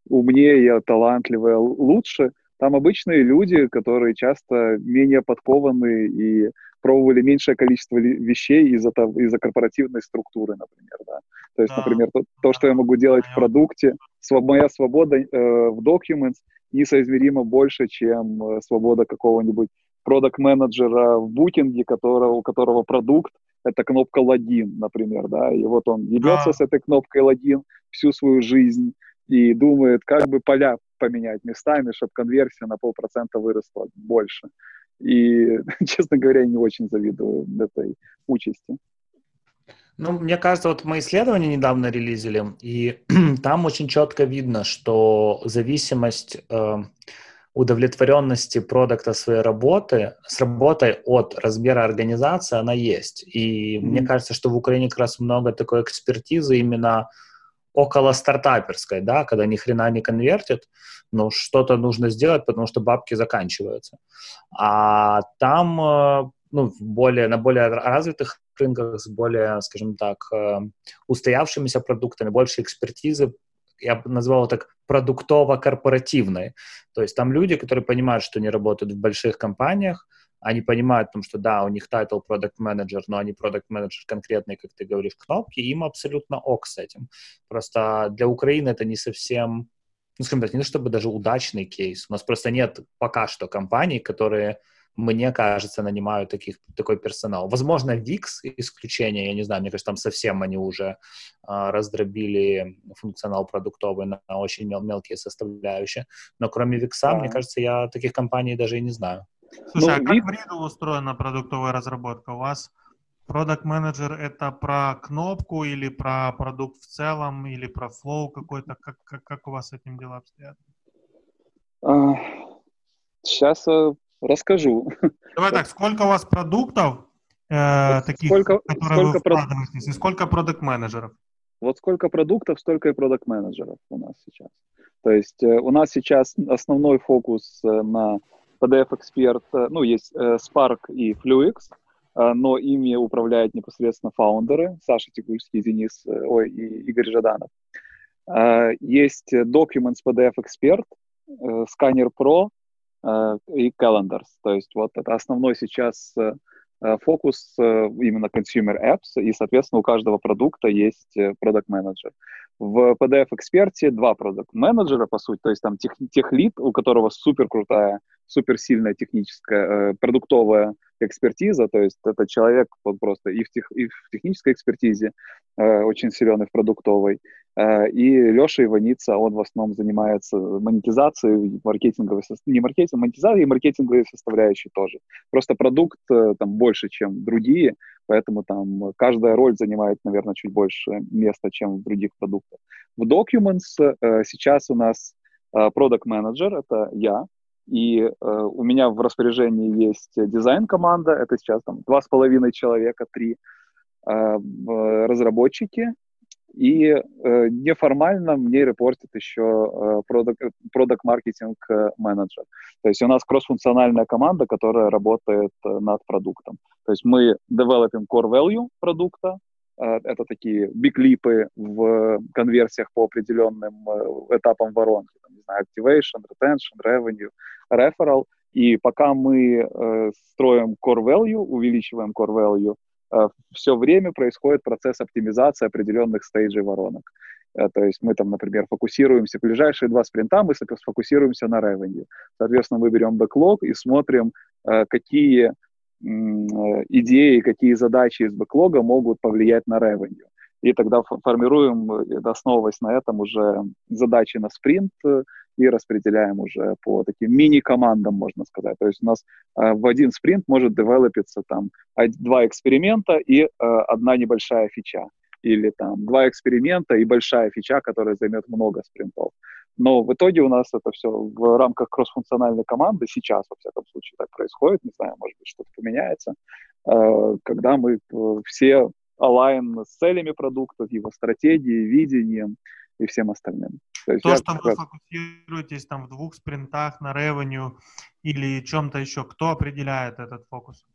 умнее, талантливые, лучше. Там обычные люди, которые часто менее подкованы и пробовали меньшее количество вещей из-за из корпоративной структуры, например. Да? То есть, да. например, то, то, что я могу делать в продукте, своб, моя свобода э, в Documents несоизмеримо больше, чем э, свобода какого-нибудь продукт-менеджера в букинге, которого, у которого продукт это кнопка логин, например, да, и вот он ебется а. с этой кнопкой логин всю свою жизнь и думает, как бы поля поменять местами, чтобы конверсия на полпроцента выросла больше. И, (laughs) честно говоря, я не очень завидую этой участи. Ну, мне кажется, вот мы исследование недавно релизили, и (clears throat) там очень четко видно, что зависимость э, удовлетворенности продукта своей работы с работой от размера организации, она есть. И mm-hmm. мне кажется, что в Украине как раз много такой экспертизы именно около стартаперской, да, когда ни хрена не конвертит, но что-то нужно сделать, потому что бабки заканчиваются. А там, э, ну, более, на более развитых рынках с более, скажем так, э, устоявшимися продуктами, больше экспертизы, я бы назвал так, продуктово-корпоративной. То есть там люди, которые понимают, что они работают в больших компаниях, они понимают, том, что да, у них title product manager но они product manager конкретные, как ты говоришь, кнопки, им абсолютно ок с этим. Просто для Украины это не совсем, ну, скажем так, не то чтобы даже удачный кейс. У нас просто нет пока что компаний, которые мне кажется, нанимают таких, такой персонал. Возможно, Wix исключение, я не знаю, мне кажется, там совсем они уже а, раздробили функционал продуктовый на, на очень мел- мелкие составляющие. Но кроме VIX, да. мне кажется, я таких компаний даже и не знаю. Слушай, ну, а как в Riddle устроена продуктовая разработка? У вас продукт менеджер это про кнопку или про продукт в целом, или про флоу какой-то? Как, как, как у вас с этим дела обстоят? Сейчас Расскажу. Давай так, сколько у вас продуктов э, вот таких, сколько, которые сколько вы вкладываетесь, и сколько продукт-менеджеров? Вот сколько продуктов, столько и продукт-менеджеров у нас сейчас. То есть э, у нас сейчас основной фокус э, на PDF Expert, э, ну, есть э, Spark и FluX, э, но ими управляют непосредственно фаундеры, Саша Текульский, Денис, ой, и Игорь Жаданов. Есть Documents PDF Expert, Scanner Pro, и calendars. То есть вот это основной сейчас фокус именно consumer apps, и, соответственно, у каждого продукта есть продукт менеджер. В PDF-эксперте два продукт менеджера, по сути, то есть там тех, техлит, у которого супер крутая, супер сильная техническая, продуктовая экспертиза, то есть это человек вот просто и в, тех, и в технической экспертизе э, очень силен, и в продуктовой. Э, и Леша Иваница, он в основном занимается монетизацией, маркетинговой, не маркетинг, монетизацией и маркетинговой составляющей тоже. Просто продукт э, там больше, чем другие, поэтому там каждая роль занимает, наверное, чуть больше места, чем в других продуктах. В Documents э, сейчас у нас продукт менеджер это я, и э, у меня в распоряжении есть дизайн-команда, это сейчас там два с половиной человека, три э, разработчики, и э, неформально мне репортит еще продукт-маркетинг э, менеджер. То есть у нас кроссфункциональная команда, которая работает над продуктом. То есть мы девелопим core value продукта, это такие биглипы в конверсиях по определенным э, этапам воронки, там, не знаю, activation, retention, revenue, referral. И пока мы э, строим core value, увеличиваем core value, Э, все время происходит процесс оптимизации определенных стейджей воронок. Э, то есть мы там, например, фокусируемся, ближайшие два спринта мы сфокусируемся на revenue. Соответственно, мы берем бэклог и смотрим, э, какие идеи, какие задачи из бэклога могут повлиять на revenue. И тогда формируем, основываясь на этом, уже задачи на спринт, и распределяем уже по таким мини-командам, можно сказать. То есть у нас э, в один спринт может девелопиться там два эксперимента и э, одна небольшая фича. Или там два эксперимента и большая фича, которая займет много спринтов. Но в итоге у нас это все в рамках кроссфункциональной команды, сейчас, во всяком случае, так происходит, не знаю, может быть, что-то поменяется, э, когда мы э, все align с целями продукта, его стратегией, видением и всем остальным. То, есть То что вы фокусируетесь там в двух спринтах на ревеню или чем-то еще, кто определяет этот фокус?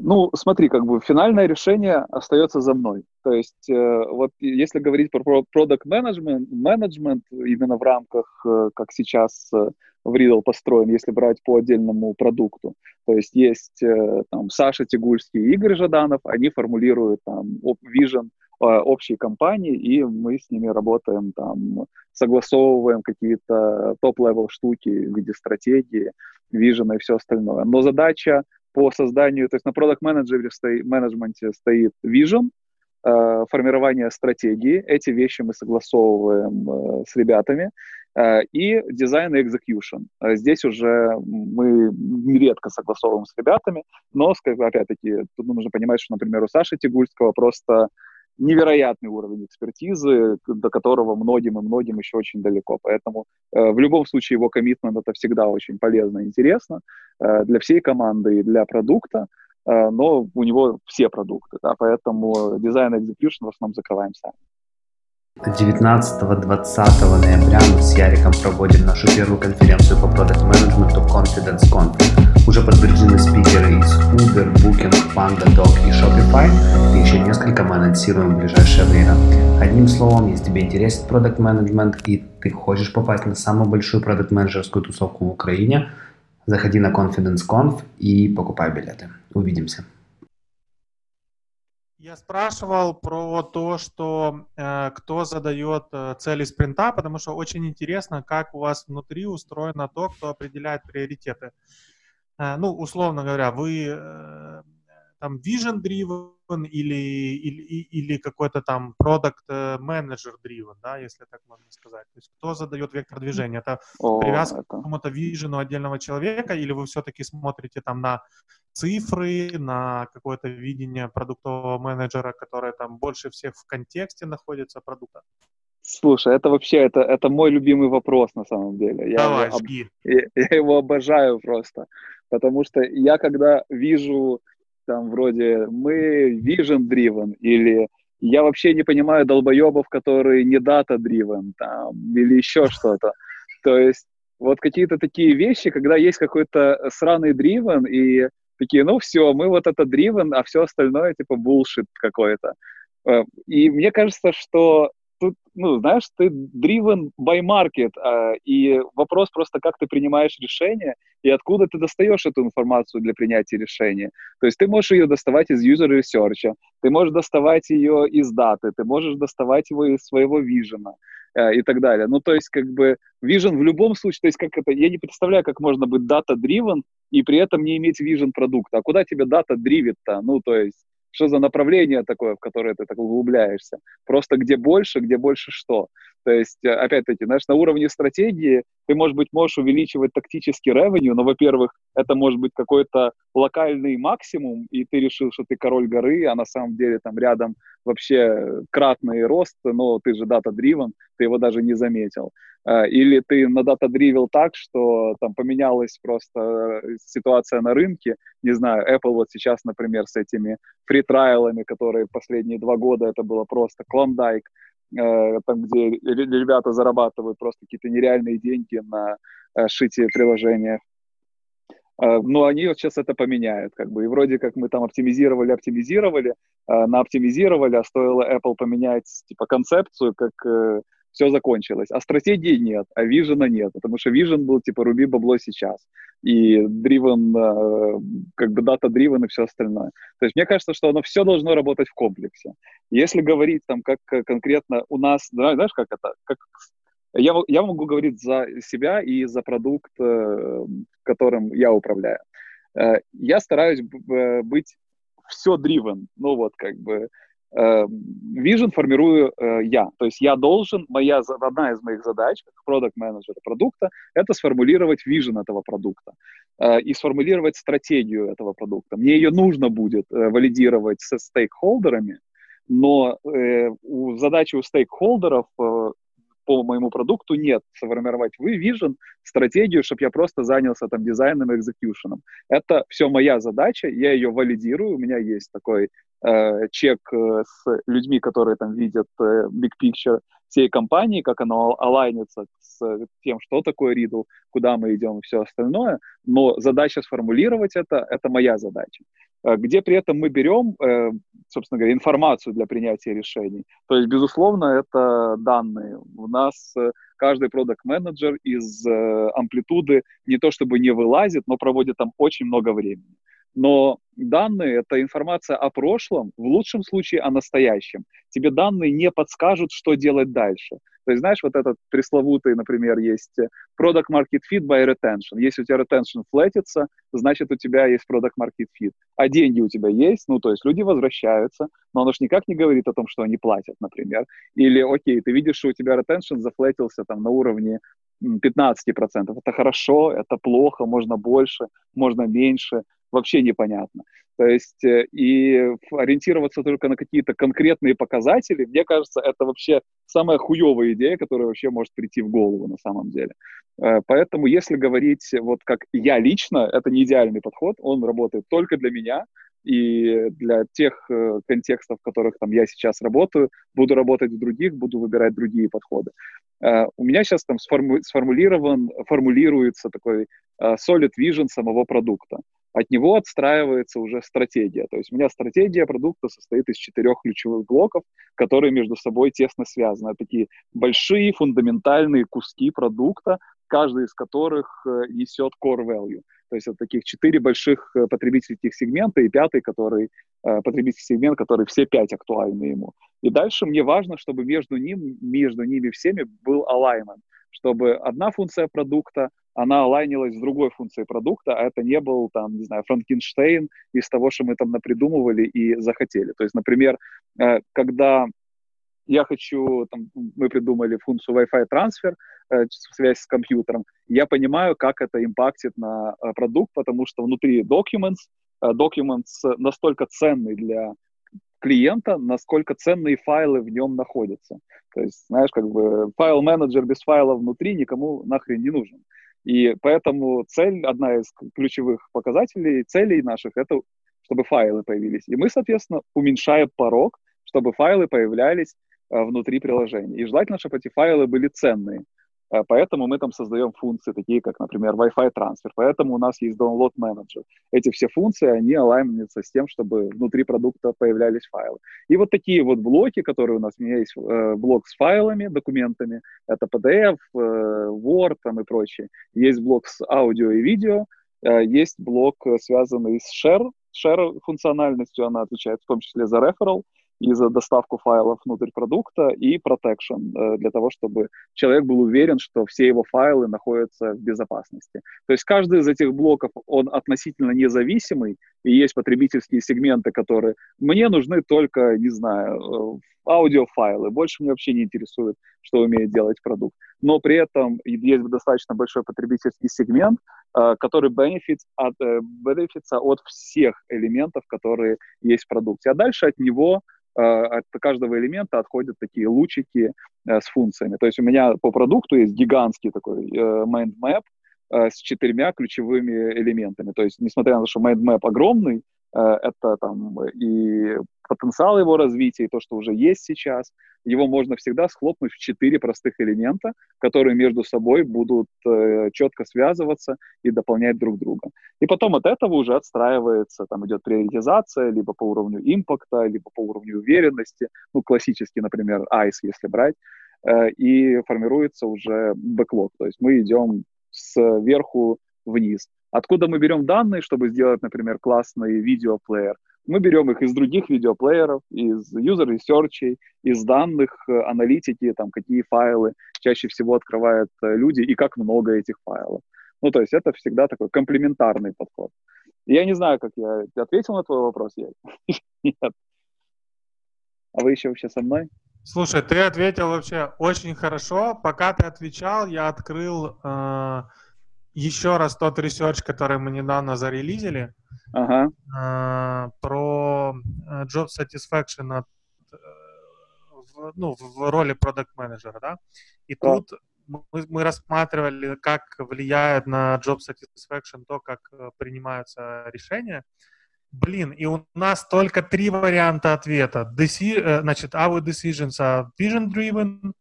Ну, смотри, как бы финальное решение остается за мной. То есть, э, вот если говорить про продукт менеджмент, менеджмент именно в рамках, э, как сейчас э, в Readdle построен, если брать по отдельному продукту. То есть есть э, там Саша Тягульский и Игорь Жаданов, они формулируют там vision Э, общей компании, и мы с ними работаем там, согласовываем какие-то top-level штуки в виде стратегии, вижена и все остальное. Но задача по созданию, то есть на продукт менеджере менеджменте стоит vision, э, формирование стратегии, эти вещи мы согласовываем э, с ребятами, э, и дизайн и execution. Здесь уже мы нередко согласовываем с ребятами, но, опять-таки, тут нужно понимать, что, например, у Саши Тигульского просто невероятный уровень экспертизы, до которого многим и многим еще очень далеко. Поэтому э, в любом случае его коммитмент это всегда очень полезно и интересно для всей команды и для продукта, э, но у него все продукты, да, поэтому дизайн и execution в основном закрываем сами. 19-20 ноября мы с Яриком проводим нашу первую конференцию по продукт менеджменту Confidence Conf. Уже подтверждены спикеры из Uber, Booking, PandaDoc и Shopify, и еще несколько мы анонсируем в ближайшее время. Одним словом, если тебе интересен продукт менеджмент и ты хочешь попасть на самую большую продукт менеджерскую тусовку в Украине, заходи на Confidence Conf и покупай билеты. Увидимся. Я спрашивал про то, что э, кто задает э, цели спринта, потому что очень интересно, как у вас внутри устроено то, кто определяет приоритеты. Э, ну, условно говоря, вы э, там vision driven или, или, или какой-то там product э, manager driven, да, если так можно сказать. То есть кто задает вектор движения? Это О, привязка это... к какому-то вижену отдельного человека или вы все-таки смотрите там на цифры, на какое-то видение продуктового менеджера, которое там больше всех в контексте находится продукта? Слушай, это вообще, это, это мой любимый вопрос на самом деле. Я Давай, его, я, я его обожаю просто. Потому что я когда вижу там вроде мы vision driven или я вообще не понимаю долбоебов, которые не data driven там или еще (laughs) что-то. То есть вот какие-то такие вещи, когда есть какой-то сраный driven и такие, ну все, мы вот это driven, а все остальное типа bullshit какой-то. Э, и мне кажется, что тут, ну, знаешь, ты driven by market, а, и вопрос просто, как ты принимаешь решение и откуда ты достаешь эту информацию для принятия решения. То есть ты можешь ее доставать из user research, ты можешь доставать ее из даты, ты можешь доставать его из своего вижена. э, и так далее. Ну, то есть, как бы, vision в любом случае, то есть, как это, я не представляю, как можно быть data-driven и при этом не иметь vision продукта. А куда тебя дата дривит-то? Ну, то есть, что за направление такое, в которое ты так углубляешься? Просто где больше, где больше что? То есть, э, опять-таки, знаешь, на уровне стратегии ты, может быть, можешь увеличивать тактический ревеню, но, во-первых, это может быть какой-то локальный максимум, и ты решил, что ты король горы, а на самом деле там рядом вообще кратный рост, но ты же дата-дривен, ты его даже не заметил. Э, или ты на дата-дривил так, что там поменялась просто э, ситуация на рынке, не знаю, Apple вот сейчас, например, с этими фри-трайлами, которые последние два года, это было просто клондайк, Э, там, где ребята зарабатывают просто какие-то нереальные деньги на э, шитие приложения. Но они вот сейчас это поменяют, как бы, и вроде как мы там оптимизировали, оптимизировали, на оптимизировали, а стоило Apple поменять, типа, концепцию, как все закончилось. А стратегии нет, а вижена нет, потому что вижен был типа руби бабло сейчас. И driven, э, как бы data-driven и все остальное. То есть мне кажется, что оно все должно работать в комплексе. Если говорить там как конкретно у нас, знаешь, как это, как я, я могу говорить за себя и за продукт, э, которым я управляю. Э, я стараюсь быть все driven, ну вот как бы Vision формирую э, я. То есть я должен, моя, одна из моих задач, как продукт-менеджера продукта, это сформулировать vision этого продукта э, и сформулировать стратегию этого продукта. Мне ее нужно будет э, валидировать со стейкхолдерами, но у, задачи у стейкхолдеров по моему продукту нет. Сформировать вы vision, стратегию, чтобы я просто занялся там дизайном и экзекьюшеном. Это все моя задача, я ее валидирую, у меня есть такой э, чек э, с людьми, которые там видят э, big picture всей компании, как оно алайнится с тем, что такое Riddle, куда мы идем и все остальное, но задача сформулировать это, это моя задача. Где при этом мы берем, собственно говоря, информацию для принятия решений. То есть, безусловно, это данные. У нас каждый продукт менеджер из амплитуды не то чтобы не вылазит, но проводит там очень много времени. Но данные — это информация о прошлом, в лучшем случае о настоящем. Тебе данные не подскажут, что делать дальше. То есть, знаешь, вот этот пресловутый, например, есть product market fit by retention. Если у тебя retention флетится, значит, у тебя есть product market fit. А деньги у тебя есть, ну, то есть люди возвращаются, но оно же никак не говорит о том, что они платят, например. Или, окей, ты видишь, что у тебя retention зафлетился там на уровне 15%. Это хорошо, это плохо, можно больше, можно меньше вообще непонятно. То есть э, и ориентироваться только на какие-то конкретные показатели, мне кажется, это вообще самая хуевая идея, которая вообще может прийти в голову на самом деле. Э, поэтому если говорить вот как я лично, это не идеальный подход, он работает только для меня, и для тех э, контекстов, в которых там я сейчас работаю, буду работать в других, буду выбирать другие подходы. У меня сейчас там сформу- сформулирован, формулируется такой solid vision самого продукта. От него отстраивается уже стратегия. То есть у меня стратегия продукта состоит из четырех ключевых блоков, которые между собой тесно связаны. Такие большие фундаментальные куски продукта, каждый из которых э, несет core value. То есть это таких четыре больших э, потребительских сегмента и пятый, который э, потребительский сегмент, который все пять актуальны ему. И дальше мне важно, чтобы между ним, между ними всеми был alignment, чтобы одна функция продукта, она алайнилась с другой функцией продукта, а это не был, там, не знаю, Франкенштейн из того, что мы там напридумывали и захотели. То есть, например, когда я хочу, там, мы придумали функцию Wi-Fi трансфер, э, связь с компьютером, я понимаю, как это импактит на э, продукт, потому что внутри Documents, э, Documents настолько ценный для клиента, насколько ценные файлы в нем находятся. То есть, знаешь, как бы файл-менеджер без файла внутри никому нахрен не нужен. И поэтому цель, одна из ключевых показателей, целей наших, это чтобы файлы появились. И мы, соответственно, уменьшаем порог, чтобы файлы появлялись Э, внутри приложения. И желательно, чтобы эти файлы были ценные. Э, поэтому мы там создаем функции, такие как, например, Wi-Fi трансфер. Поэтому у нас есть download manager. Эти все функции, они алайнятся с тем, чтобы внутри продукта появлялись файлы. И вот такие вот блоки, которые у нас, у меня есть э, блок с файлами, документами, это PDF, Word там и прочее. Есть блок с аудио и видео, есть блок, связанный с share, share функциональностью, она отвечает в том числе за referral, и за доставку файлов внутрь продукта, и protection э, для того, чтобы человек был уверен, что все его файлы находятся в безопасности. То есть каждый из этих блоков, он относительно независимый, и есть потребительские сегменты, которые мне нужны только, не знаю, э, аудиофайлы, больше меня вообще не интересует, что умеет делать продукт. Но при этом есть достаточно большой потребительский сегмент, э, который benefits от, benefits от всех элементов, которые есть в продукте. А дальше от него Э, от каждого элемента отходят такие лучики э, с функциями. То есть у меня по продукту есть гигантский такой э, mind map с четырьмя ключевыми элементами. То есть, несмотря на то, что mind map огромный, это там и потенциал его развития, и то, что уже есть сейчас, его можно всегда схлопнуть в четыре простых элемента, которые между собой будут э, четко связываться и дополнять друг друга. И потом от этого уже отстраивается, там идет приоритизация либо по уровню импакта, либо по уровню уверенности, ну, классический, например, ICE, если брать, э, и формируется уже бэклог, то есть мы идем сверху вниз. Откуда мы берем данные, чтобы сделать, например, классный видеоплеер? Мы берем их из других видеоплееров, из research, из данных э, аналитики, там, какие файлы чаще всего открывают э, люди и как много этих файлов. Ну, то есть это всегда такой комплементарный подход. Я не знаю, как я ответил на твой вопрос, я (laughs) нет. А вы еще вообще со мной? Слушай, ты ответил вообще очень хорошо. Пока ты отвечал, я открыл э, еще раз тот research, который мы недавно зарелизили, ага. э, про э, job satisfaction от, э, в, ну, в роли продукт менеджера, да, и да. тут мы, мы рассматривали, как влияет на job satisfaction то, как э, принимаются решения. Блин, и у нас только три варианта ответа. Deci- значит, our decisions are vision-driven,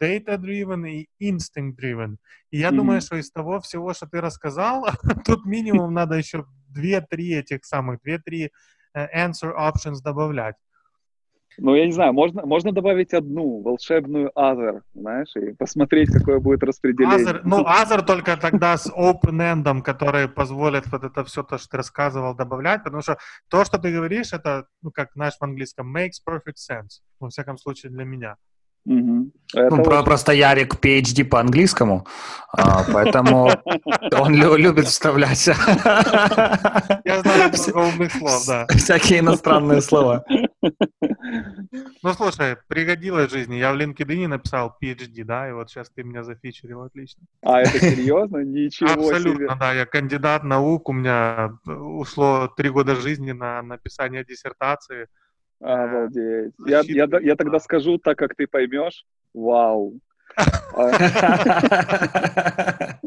data-driven и instinct-driven. И я mm-hmm. думаю, что из того всего, что ты рассказал, (laughs) тут минимум надо еще две-три этих самых, две-три uh, answer options добавлять. Ну, я не знаю, можно, можно добавить одну волшебную Other, знаешь, и посмотреть, какое будет распределение. Other, ну, Other только тогда с open-endом, который позволит вот это все, то, что ты рассказывал, добавлять, потому что то, что ты говоришь, это, ну, как знаешь в английском, makes perfect sense, во всяком случае для меня. Угу. ну, очень... Просто Ярик PhD по английскому, а, поэтому (laughs) он любит вставлять Я знаю много умных слов, да. Всякие иностранные слова. Ну, слушай, пригодилось жизни. Я в LinkedIn написал PhD, да, и вот сейчас ты меня зафичерил, отлично. А, это серьезно? Ничего Абсолютно, себе. да. Я кандидат наук, у меня ушло три года жизни на написание диссертации. Обалдеть. Я, я, я тогда скажу так, как ты поймешь. Вау. (laughs)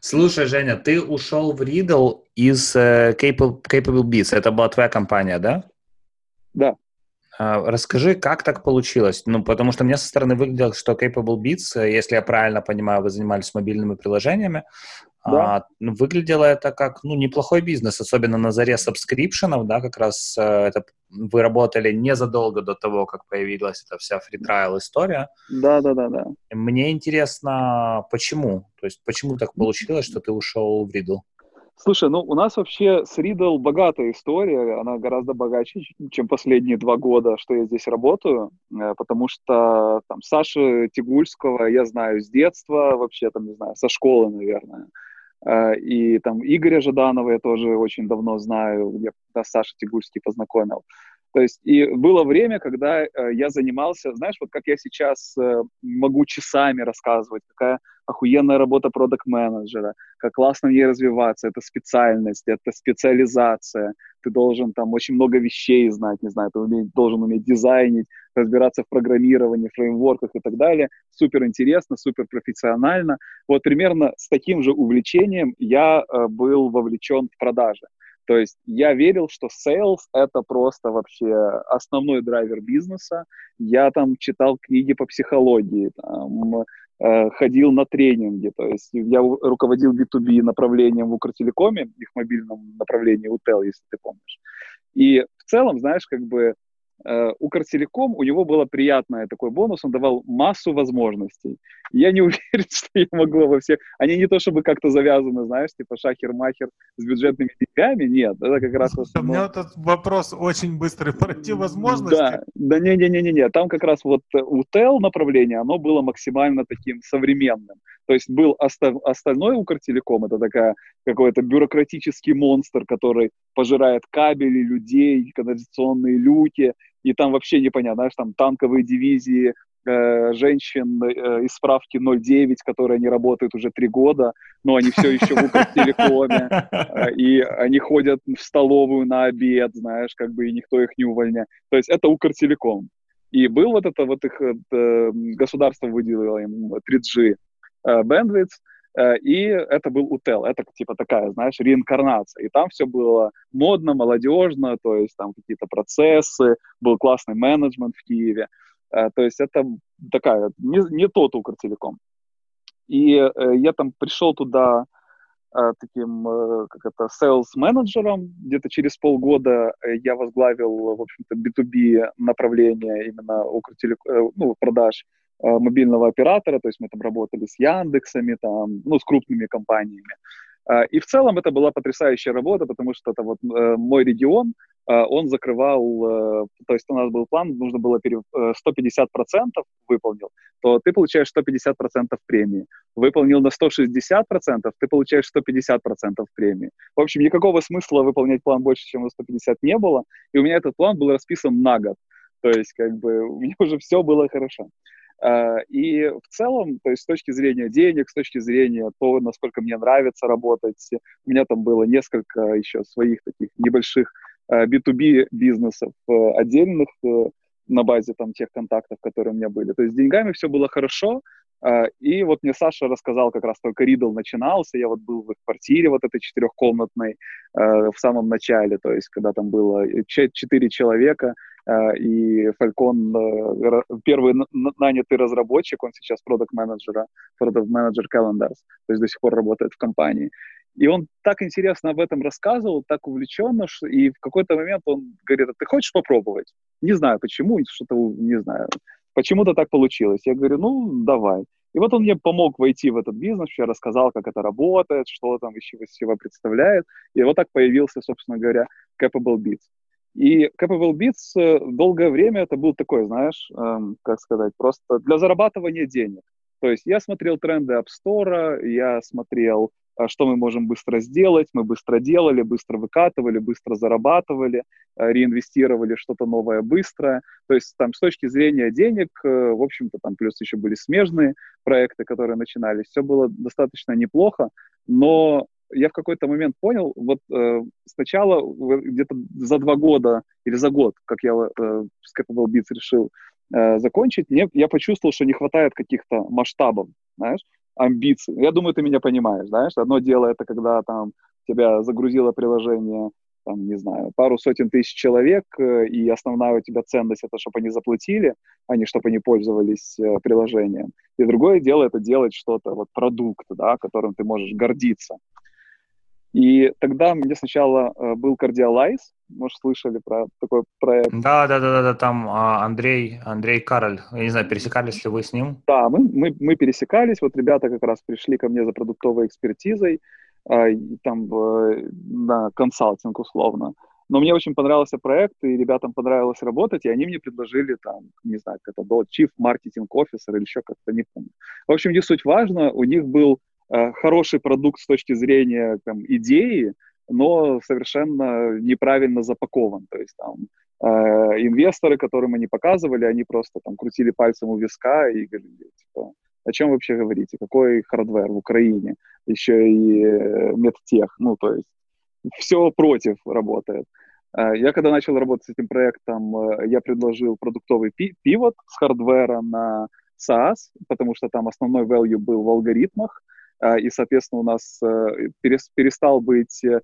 Слушай, Женя, ты ушел в Riddle из uh, Capable, Capable Beats. Это была твоя компания, да? Да. Uh, расскажи, как так получилось? Ну, потому что мне со стороны выглядело, что Capable Beats, если я правильно понимаю, вы занимались мобильными приложениями, да. А, ну, выглядело это как ну, неплохой бизнес, особенно на заре сабскрипшенов, да, как раз э, это вы работали незадолго до того, как появилась эта вся trial история. Да, да, да, да. Мне интересно, почему? То есть, почему так получилось, что ты ушел в Riddle? Слушай, ну у нас вообще с Riddle богатая история, она гораздо богаче, чем последние два года, что я здесь работаю, э, потому что там Саша Тигульского я знаю с детства, вообще там, не знаю, со школы, наверное. Э, и там Игоря Жаданова я тоже очень давно знаю, я да, Саша Тигульский познакомил. То есть и было время, когда э, я занимался, знаешь, вот как я сейчас э, могу часами рассказывать, какая охуенная работа продукт-менеджера, как классно в ней развиваться, это специальность, это специализация, ты должен там очень много вещей знать, не знаю, ты уметь, должен уметь дизайнить, разбираться в программировании, фреймворках и так далее. Супер интересно, супер профессионально. Вот примерно с таким же увлечением я э, был вовлечен в продажи. То есть я верил, что sales — это просто вообще основной драйвер бизнеса. Я там читал книги по психологии, там, э, ходил на тренинги. То есть я руководил B2B направлением в Укртелекоме, их мобильном направлении УТЕЛ, если ты помнишь. И в целом, знаешь, как бы Укртелеком, у него было приятное такой бонус, он давал массу возможностей. Я не (laughs) уверен, что я могло во всех... Они не то чтобы как-то завязаны, знаешь, типа шахер-махер с бюджетными деньгами, нет, это как раз... У меня вот этот вопрос очень быстрый, пройти возможности. Да, да не-не-не-не, там как раз вот у ТЭЛ направление, оно было максимально таким современным. То есть был оста- остальной Укртелеком, это такая какой-то бюрократический монстр, который пожирает кабели, людей, канализационные люки, и там вообще непонятно, знаешь, там танковые дивизии, э, женщин э, из справки 09, которые не работают уже три года, но они все еще в Укртелекоме, э, и они ходят в столовую на обед, знаешь, как бы и никто их не увольняет. То есть это Укртелеком. И был вот это вот их это, государство выделило им 3G э, bandwidth, Э, и это был Утел, это типа такая, знаешь, реинкарнация. И там все было модно, молодежно, то есть там какие-то процессы, был классный менеджмент в Киеве. Э, то есть это такая, не, не тот Укртелеком. И э, я там пришел туда таким, как это, sales-менеджером. Где-то через полгода я возглавил, в общем-то, B2B направление именно Укртелеком, ну, продаж. Э, мобильного оператора, то есть мы там работали с Яндексами, там, ну, с крупными компаниями. Э, и в целом это была потрясающая работа, потому что это вот э, мой регион, он закрывал, то есть у нас был план, нужно было 150% выполнил, то ты получаешь 150% премии. Выполнил на 160%, ты получаешь 150% премии. В общем, никакого смысла выполнять план больше, чем на 150 не было, и у меня этот план был расписан на год. То есть, как бы, (laughs) у меня уже все было хорошо. А, и в целом, то есть с точки зрения денег, с точки зрения того, насколько мне нравится работать, у меня там было несколько еще своих таких небольших B2B а, бизнесов э, отдельных э, на базе там тех контактов, которые у меня были. То есть с деньгами все было хорошо, и вот мне Саша рассказал, как раз только Ридл начинался, я вот был в их квартире вот этой четырехкомнатной в самом начале, то есть когда там было четыре человека, Э, и Falcon, э, первый нанятый разработчик, он сейчас продукт менеджера продукт менеджер Calendars, то есть до сих пор работает в компании. И он так интересно об этом рассказывал, так увлеченно, что, и в какой-то момент он говорит, а ты хочешь попробовать? Не знаю почему, что-то, не знаю, почему-то так получилось. Я говорю, ну, давай. И вот он мне помог войти в этот бизнес, я рассказал, как это работает, что там из себя представляет. И вот так появился, собственно говоря, Capable Beats. И Capable Beats э, долгое время это был такой, знаешь, эм, как сказать, просто для зарабатывания денег. То есть я смотрел тренды App Store, я смотрел, э, что мы можем быстро сделать, мы быстро делали, быстро выкатывали, быстро зарабатывали, э, реинвестировали что-то новое быстро. То есть там с точки зрения денег, в общем-то, там плюс еще были смежные проекты, которые начинались, все было достаточно неплохо, но я в какой-то момент понял, вот э, сначала где-то за два года или за год, как я э, с Capable Beats решил э, закончить, мне, я почувствовал, что не хватает каких-то масштабов, знаешь, амбиций. Я думаю, ты меня понимаешь, знаешь, одно дело это когда там тебя загрузило приложение, там, не знаю, пару сотен тысяч человек, э, и основная у тебя ценность это, чтобы они заплатили, а не чтобы они пользовались э, приложением. И другое дело это делать что-то, вот продукт, да, которым ты можешь гордиться. И тогда мне сначала э, был Cardialize, может, слышали про такой проект? Да, да, да, да, да там а, Андрей, Андрей Кароль. Я не знаю, пересекались ли вы с ним? Да, мы, мы, мы пересекались. Вот ребята как раз пришли ко мне за продуктовой экспертизой, э, там э, на консалтинг условно. Но мне очень понравился проект, и ребятам понравилось работать, и они мне предложили там, не знаю, как это был, Chief Marketing Officer или еще как-то, не помню. В общем, не суть важно, у них был хороший продукт с точки зрения там, идеи, но совершенно неправильно запакован. То есть там э, инвесторы, которым они показывали, они просто там крутили пальцем у виска и говорили, типа, о чем вообще говорите, какой hardware в Украине, еще и э, medtech, ну, то есть все против работает. Э, я когда начал работать с этим проектом, я предложил продуктовый pivot с хардвера на SaaS, потому что там основной value был в алгоритмах, и, соответственно, у нас э, перестал быть э,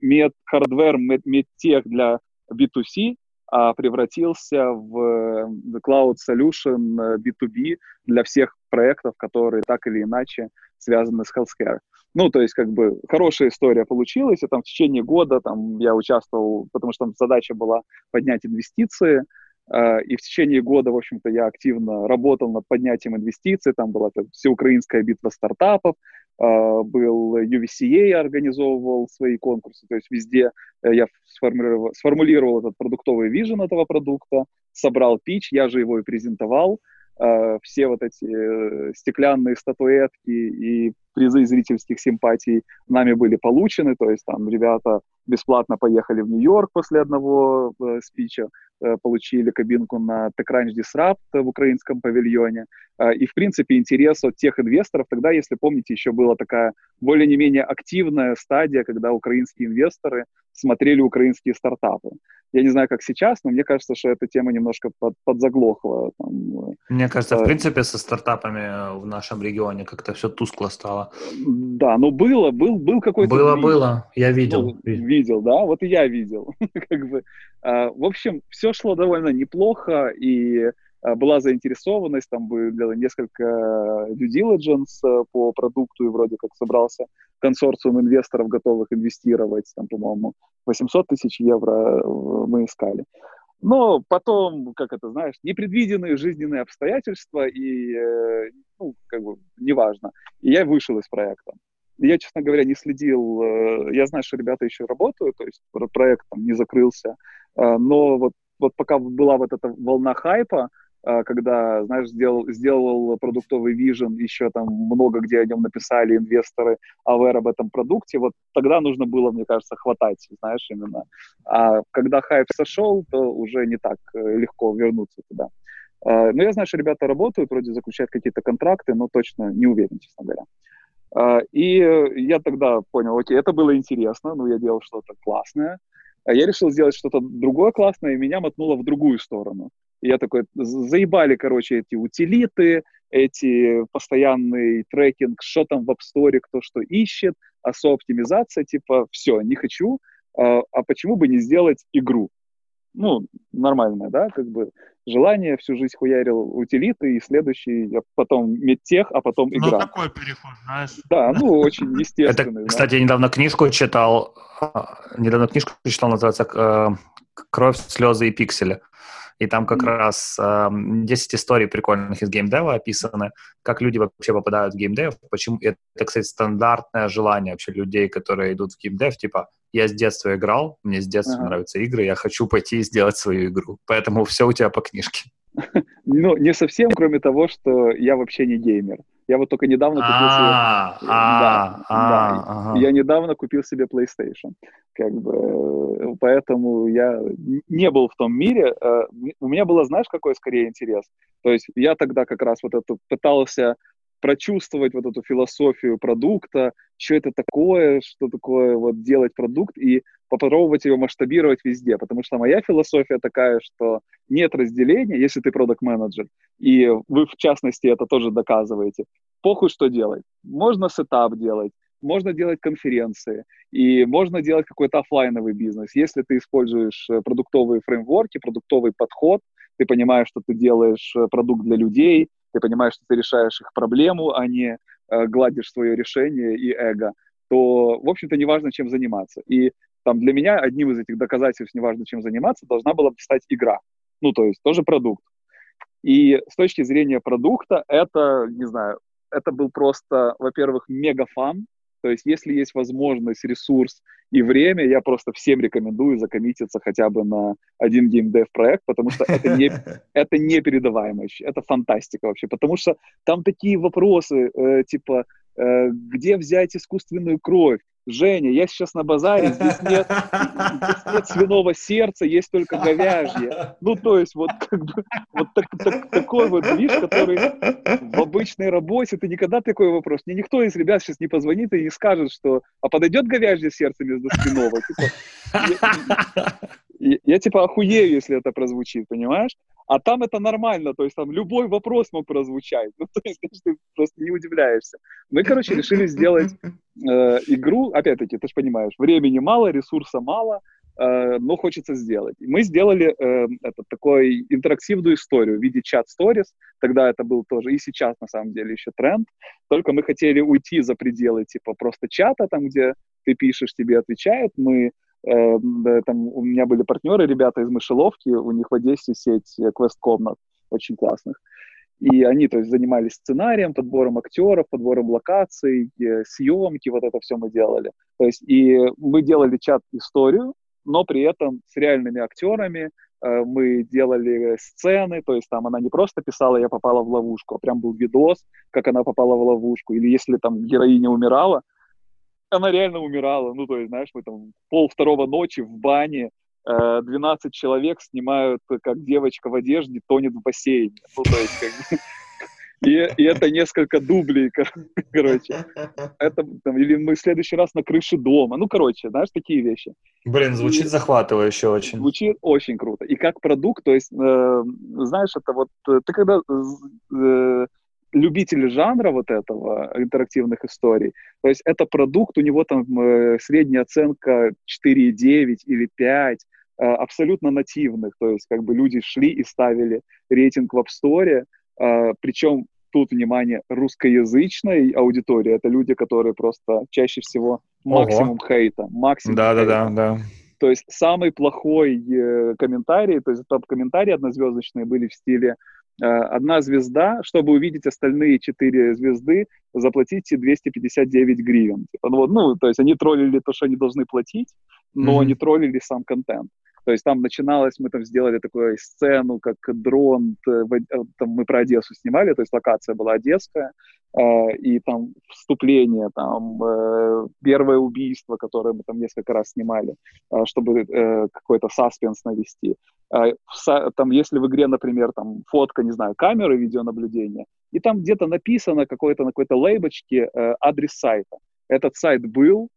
мед, hardware, medtech для B2C, а превратился в Cloud Solution B2B для всех проектов, которые так или иначе связаны с healthcare. Ну, то есть, как бы, хорошая история получилась, и там в течение года там я участвовал, потому что там задача была поднять инвестиции, э, и в течение года, в общем-то, я активно работал над поднятием инвестиций, там была там, всеукраинская битва стартапов, э, был UVCA, организовывал свои конкурсы, то есть везде э, я сформулировал, сформулировал этот продуктовый вижен этого продукта, собрал пич, я же его и презентовал, все вот эти стеклянные статуэтки и призы зрительских симпатий нами были получены, то есть там ребята бесплатно поехали в Нью-Йорк после одного э, спича, э, получили кабинку на TechCrunch Disrupt в украинском павильоне. Э, и, в принципе, интерес от тех инвесторов, тогда, если помните, еще была такая более-не менее активная стадия, когда украинские инвесторы смотрели украинские стартапы. Я не знаю, как сейчас, но мне кажется, что эта тема немножко под, подзаглохла. Там, э, мне кажется, э, в принципе, со стартапами в нашем регионе как-то все тускло стало. Да, ну было, был, был какой-то... Было, видео. было, я видел. Ну, видел, да, вот и я видел. (laughs) как бы, а, в общем, все шло довольно неплохо, и а, была заинтересованность, там было несколько due diligence э, по продукту, и вроде как собрался консорциум инвесторов, готовых инвестировать, там, по-моему, 800 тысяч евро э, мы искали. Но потом, как это, знаешь, непредвиденные жизненные обстоятельства, и, э, ну, как бы, неважно. И я вышел из проекта. Я, честно говоря, не следил, я знаю, что ребята еще работают, то есть проект там не закрылся, но вот, вот пока была вот эта волна хайпа, а, когда, знаешь, сделал, сделал продуктовый вижен, еще там много где о нем написали инвесторы, aware об этом продукте, вот тогда нужно было, мне кажется, хватать, знаешь, именно. А когда хайп сошел, то уже не так э, легко вернуться туда. А, но я знаю, что ребята работают, вроде заключают какие-то контракты, но точно не уверен, честно говоря. И я тогда понял, окей, это было интересно, ну, я делал что-то классное, а я решил сделать что-то другое классное, и меня мотнуло в другую сторону. И я такой, заебали, короче, эти утилиты, эти постоянный трекинг, что там в App Store, кто что ищет, АСО-оптимизация, типа, все, не хочу, а, а почему бы не сделать игру? Ну, нормальное, да, как бы желание, всю жизнь хуярил утилиты, и следующий, потом медтех, а потом ну, игра. Ну, такой переход, знаешь. Да, ну, очень естественный. Это, кстати, я недавно книжку читал, а, недавно книжку читал, называется э, «Кровь, слезы и пиксели». И там как раз э, 10 историй прикольных из геймдева описаны, как люди вообще попадают в геймдев, почему это, кстати, стандартное желание вообще людей, которые идут в геймдев, типа, я с детства играл, мне с детства ага. нравятся игры, я хочу пойти и сделать свою игру. Поэтому все у тебя по книжке. (laughs) Ну, не совсем, кроме того, что я вообще не геймер. Я вот только недавно купил себе... А, да, а, да. Я недавно купил себе PlayStation. Как бы, э, поэтому я не был в том мире. Э, у меня было, знаешь, какой скорее интерес? То есть я тогда как раз вот это пытался прочувствовать вот эту философию продукта, что это такое, что такое вот делать продукт, и попробовать его масштабировать везде, потому что моя философия такая, что нет разделения, если ты продукт менеджер и вы в частности это тоже доказываете, похуй что делать. Можно сетап делать, можно делать конференции, и можно делать какой-то офлайновый бизнес. Если ты используешь э, продуктовые фреймворки, продуктовый подход, ты понимаешь, что ты делаешь э, продукт для людей, ты понимаешь, что ты решаешь их проблему, а не э, гладишь свое решение и эго, то, в общем-то, неважно, чем заниматься. И там для меня одним из этих доказательств, неважно, чем заниматься, должна была стать игра. Ну, то есть тоже продукт. И с точки зрения продукта это, не знаю, это был просто, во-первых, мега фан, то есть, если есть возможность, ресурс и время, я просто всем рекомендую закоммититься хотя бы на один геймдев проект, потому что это не, (laughs) это непередаваемое, это фантастика вообще, потому что там такие вопросы, э, типа, э, где взять искусственную кровь, Женя, я сейчас на базаре, здесь нет, здесь нет (laughs) свиного сердца, есть только говяжье. Ну, то есть, вот как бы, вот так, так, такой вот движ, который в обычной работе, ты никогда такой вопрос, мне никто из ребят сейчас не позвонит и не скажет, что, а подойдет говяжье сердце вместо свиного? Типа, я, я, типа охуею, если это прозвучит, понимаешь? А там это нормально, то есть там любой вопрос мог прозвучать. (laughs) Ну, то есть ты просто не удивляешься. Мы, короче, решили сделать э, игру, опять-таки, ты же понимаешь, времени мало, ресурса мало, э, но хочется сделать. Мы сделали э, это, такой интерактивную историю в виде чат-сторис, тогда это был тоже, и сейчас на самом деле еще тренд, только мы хотели уйти за пределы типа просто чата, там, где ты пишешь, тебе отвечают, мы там у меня были партнеры, ребята из Мышеловки, у них в Одессе сеть квест-комнат очень классных. И они, то есть, занимались сценарием, подбором актеров, подбором локаций, э, съемки, вот это все мы делали. То есть, и мы делали чат-историю, но при этом с реальными актерами, э, мы делали сцены, то есть там она не просто писала «я попала в ловушку», а прям был видос, как она попала в ловушку. Или если там героиня умирала, она реально умирала. Ну, то есть, знаешь, мы там пол второго ночи в бане 12 э, человек снимают, как девочка в одежде тонет в бассейне. Ну, то есть, как и, и это несколько дублей, (laughs) короче. Это, там, или мы в следующий раз на крыше дома. Ну, короче, знаешь, такие вещи. Блин, звучит и, захватывающе очень. Звучит очень круто. И как продукт, то есть, э, знаешь, это вот, э, ты когда э, любители жанра вот этого, интерактивных историй, то есть это продукт, у него там э, средняя оценка 4,9 или 5, э, абсолютно нативных, то есть как бы люди шли и ставили рейтинг в App Store, э, причем тут, внимание, русскоязычной аудитории, это люди, которые просто чаще всего максимум Ого. хейта, максимум да, хейта. Да, да, да. То есть самый плохой э, комментарий, то есть топ-комментарии однозвездочные были в стиле одна звезда, чтобы увидеть остальные четыре звезды, заплатите 259 гривен. Типа, ну, вот, ну, то есть они троллили то, что они должны платить, но mm-hmm. не троллили сам контент. То есть там начиналось, мы там сделали такую сцену, как дрон, э, там мы про Одессу снимали, то есть локация была одесская, э, и там вступление, там первое убийство, которое мы там несколько раз снимали, чтобы какой-то саспенс навести. А, там, если в игре, например, там фотка, не знаю, камеры видеонаблюдения, и там где-то написано какой-то на какой-то лейбочке э, адрес сайта. Этот сайт был,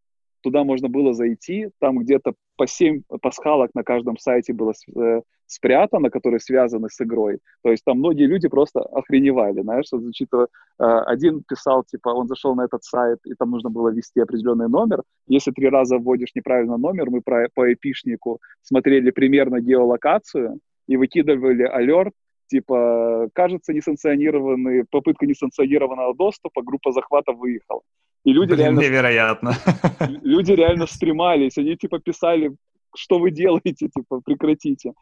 туда можно было зайти, там где-то по 7 пасхалок на каждом сайте было э, спрятано, которые связаны с игрой. То есть там многие люди просто охреневали, знаешь, что зачитывая. Э, один писал, типа, он зашел на этот сайт, и там нужно было ввести определенный номер. Если три раза вводишь неправильно номер, мы по эпишнику смотрели примерно геолокацию и выкидывали алерт, типа, кажется, несанкционированный, попытка несанкционированного доступа, группа захвата выехала. И люди Блин, реально... Невероятно. Люди реально стремались, они типа писали, что вы делаете, типа, прекратите.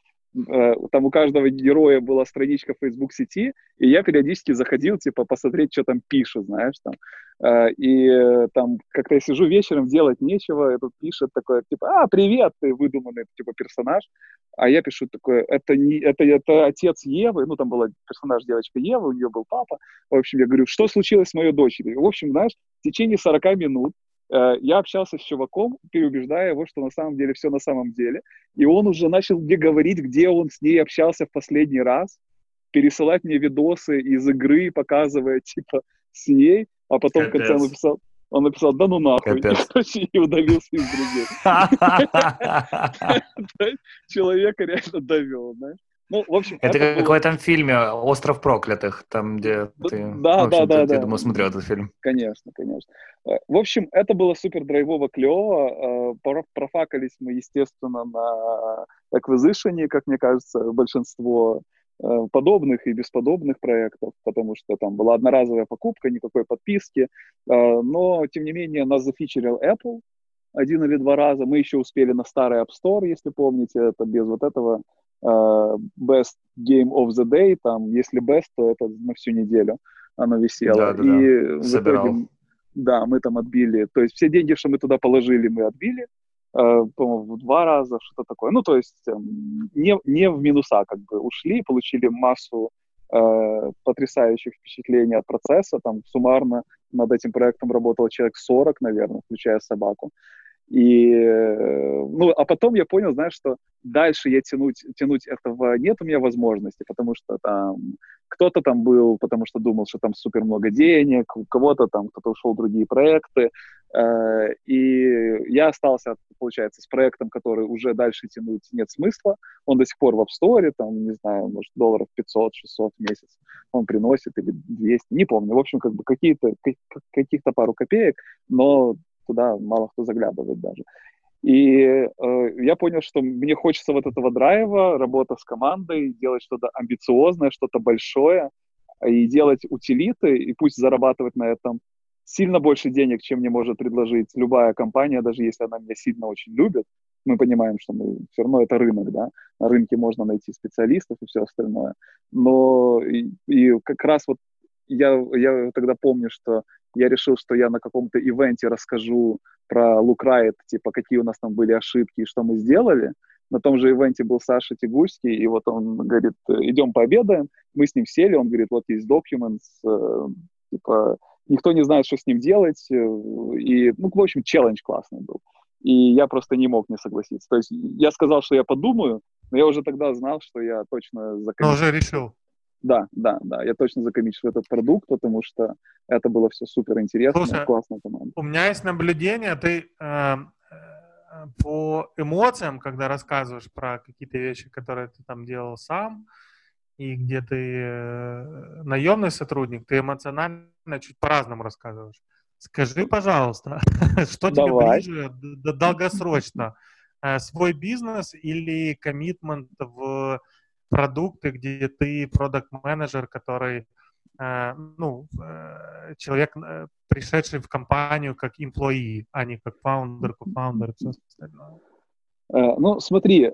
Э, там у каждого героя была страничка в Facebook сети, и я периодически заходил, типа, посмотреть, что там пишут, знаешь, там. Э, и э, там как-то я сижу вечером, делать нечего, этот пишет такой, типа, а, привет, ты выдуманный, типа, персонаж. А я пишу такое, это, не, это, это отец Евы, ну, там была персонаж девочка Ева, у нее был папа. В общем, я говорю, что случилось с моей дочерью? В общем, знаешь, в течение 40 минут Э, я общался с чуваком, переубеждая его, что на самом деле все на самом деле. И он уже начал мне говорить, где он с ней общался в последний раз, пересылать мне видосы из игры, показывая, типа, с ней. А потом Капец. в конце он написал, он написал, да ну нахуй, (laughs) и удалился из друзей. (laughs) (laughs) Человека реально довел, знаешь. Ну, в общем, это, это как было... в этом фильме «Остров проклятых», там, где да, ты... Да, да, да, да. Я думаю, смотрел этот фильм. Конечно, конечно. Э, в общем, это было супер драйвово, клево. Э, профакались мы, естественно, на acquisition, как мне кажется, большинство э, подобных и бесподобных проектов, потому что там была одноразовая покупка, никакой подписки, но, тем не менее, нас зафичерил Apple один или два раза. Мы еще успели на старый App Store, если помните, это без вот этого best Game of the Day, там, если best, то это на всю неделю оно висело. Да, да, и да. в итоге, да, мы там отбили, то есть все деньги, что мы туда положили, мы отбили, э, по-моему, в два раза, что-то такое. Ну, то есть э, не, не в минуса как бы ушли, получили массу э, потрясающих впечатлений от процесса, там суммарно над этим проектом работало человек 40, наверное, включая собаку. И, ну, а потом я понял, знаешь, что дальше я тянуть, тянуть этого нет у меня возможности, потому что там кто-то там был, потому что думал, что там супер много денег, у кого-то там кто-то ушел в другие проекты, э, и я остался, получается, с проектом, который уже дальше тянуть нет смысла, он до сих пор в App Store, там, не знаю, может, долларов 500-600 в месяц он приносит, или 200, не помню, в общем, как бы какие-то, каких-то пару копеек, но туда мало кто заглядывает даже. И э, я понял, что мне хочется вот этого драйва, работа с командой, делать что-то амбициозное, что-то большое, и делать утилиты, и пусть зарабатывать на этом сильно больше денег, чем мне может предложить любая компания, даже если она меня сильно очень любит. Мы понимаем, что мы, все равно это рынок, да, на рынке можно найти специалистов и все остальное. Но и, и как раз вот я, я тогда помню, что я решил, что я на каком-то ивенте расскажу про Лукрайт, типа, какие у нас там были ошибки и что мы сделали. На том же ивенте был Саша Тигульский, и вот он говорит, идем пообедаем. Мы с ним сели, он говорит, вот есть documents, э, типа, никто не знает, что с ним делать. Э, и, ну, в общем, челлендж классный был. И я просто не мог не согласиться. То есть я сказал, что я подумаю, но я уже тогда знал, что я точно закоммитил. Но уже решил. Да, да, да. Я точно закоммитил этот продукт, потому что это было все супер интересно, Слушай, классная команда. У меня есть наблюдение, ты э, по эмоциям, когда рассказываешь про какие-то вещи, которые ты там делал сам, и где ты э, наемный сотрудник, ты эмоционально чуть по-разному рассказываешь. Скажи, пожалуйста, (laughs) что тебе ближе долгосрочно? Э, свой бизнес или коммитмент в продукты, где ты продукт-менеджер, который, э, ну, э, человек, пришедший в компанию как employee, а не как кофаундер и все остальное? Ну, смотри,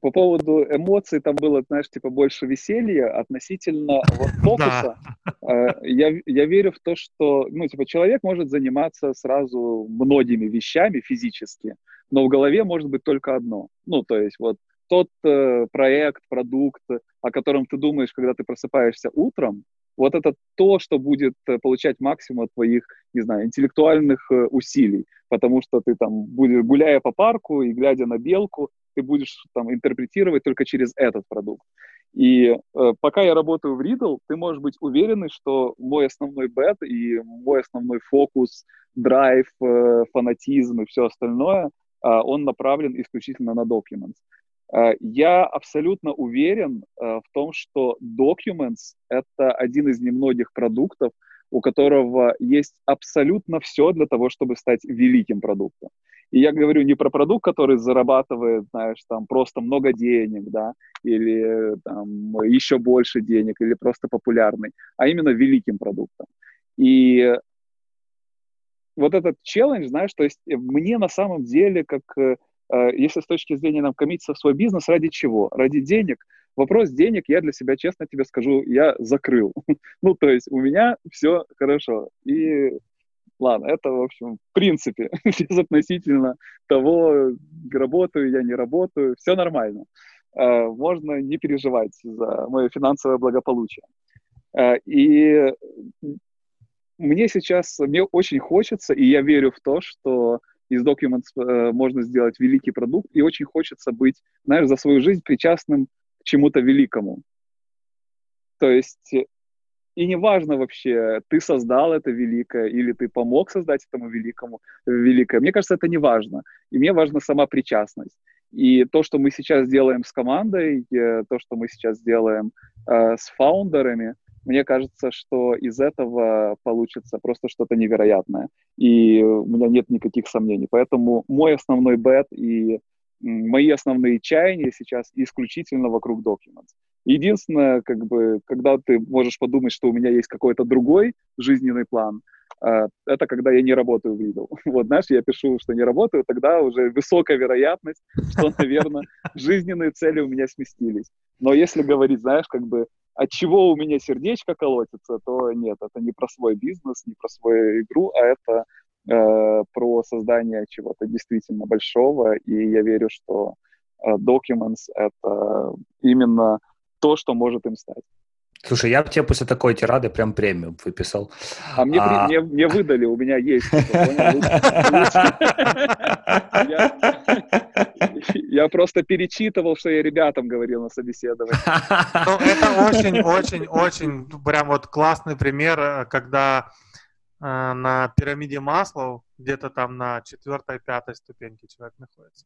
по поводу эмоций там было, знаешь, типа больше веселья относительно (laughs) вот фокуса. Э, я, я верю в то, что, ну, типа, человек может заниматься сразу многими вещами физически, но в голове может быть только одно. Ну, то есть вот тот э, проект, продукт, о котором ты думаешь, когда ты просыпаешься утром, вот это то, что будет э, получать максимум от твоих, не знаю, интеллектуальных э, усилий, потому что ты там будешь, гуляя по парку и глядя на белку, ты будешь там интерпретировать только через этот продукт. И э, пока я работаю в Riddle, ты можешь быть уверенный, что мой основной бет и мой основной фокус, драйв, э, фанатизм и все остальное, э, он направлен исключительно на Documents. Э, я абсолютно уверен э, в том, что Documents — это один из немногих продуктов, у которого есть абсолютно все для того, чтобы стать великим продуктом. И я говорю не про продукт, который зарабатывает, знаешь, там просто много денег, да, или там еще больше денег, или просто популярный, а именно великим продуктом. И вот этот челлендж, знаешь, то есть мне на самом деле, как э, если с точки зрения нам коммититься в свой бизнес, ради чего? Ради денег. Вопрос денег я для себя, честно тебе скажу, я закрыл. (laughs) ну, то есть у меня все хорошо. И Ладно, это, в общем, в принципе, (laughs) безотносительно того, работаю я, не работаю, все нормально. Э, можно не переживать за мое финансовое благополучие. Э, и мне сейчас, мне очень хочется, и я верю в то, что из Documents э, можно сделать великий продукт, и очень хочется быть, знаешь, за свою жизнь причастным к чему-то великому. То есть и неважно вообще, ты создал это великое или ты помог создать этому великому великое. Мне кажется, это не важно. И мне важна сама причастность. И то, что мы сейчас делаем с командой, э, то, что мы сейчас делаем э, с фаундерами, мне кажется, что из этого получится просто что-то невероятное. И у меня нет никаких сомнений. Поэтому мой основной бет и мои основные чаяния сейчас исключительно вокруг Documents. Единственное, как бы, когда ты можешь подумать, что у меня есть какой-то другой жизненный план, э, это когда я не работаю в Lidl. (laughs) Вот, знаешь, я пишу, что не работаю, тогда уже высокая вероятность, что, наверное, (laughs) жизненные цели у меня сместились. Но если говорить, знаешь, как бы, от чего у меня сердечко колотится, то нет, это не про свой бизнес, не про свою игру, а это э, про создание чего-то действительно большого. И я верю, что э, Documents — это именно то, что может им стать. Слушай, я бы тебе после такой тирады прям премию выписал. А мне, а... мне, мне выдали, у меня есть. (laughs) Я просто перечитывал, что я ребятам говорил на собеседовании. Ну, это очень-очень-очень прям вот классный пример, когда э, на пирамиде масла где-то там на четвертой-пятой ступеньке человек находится.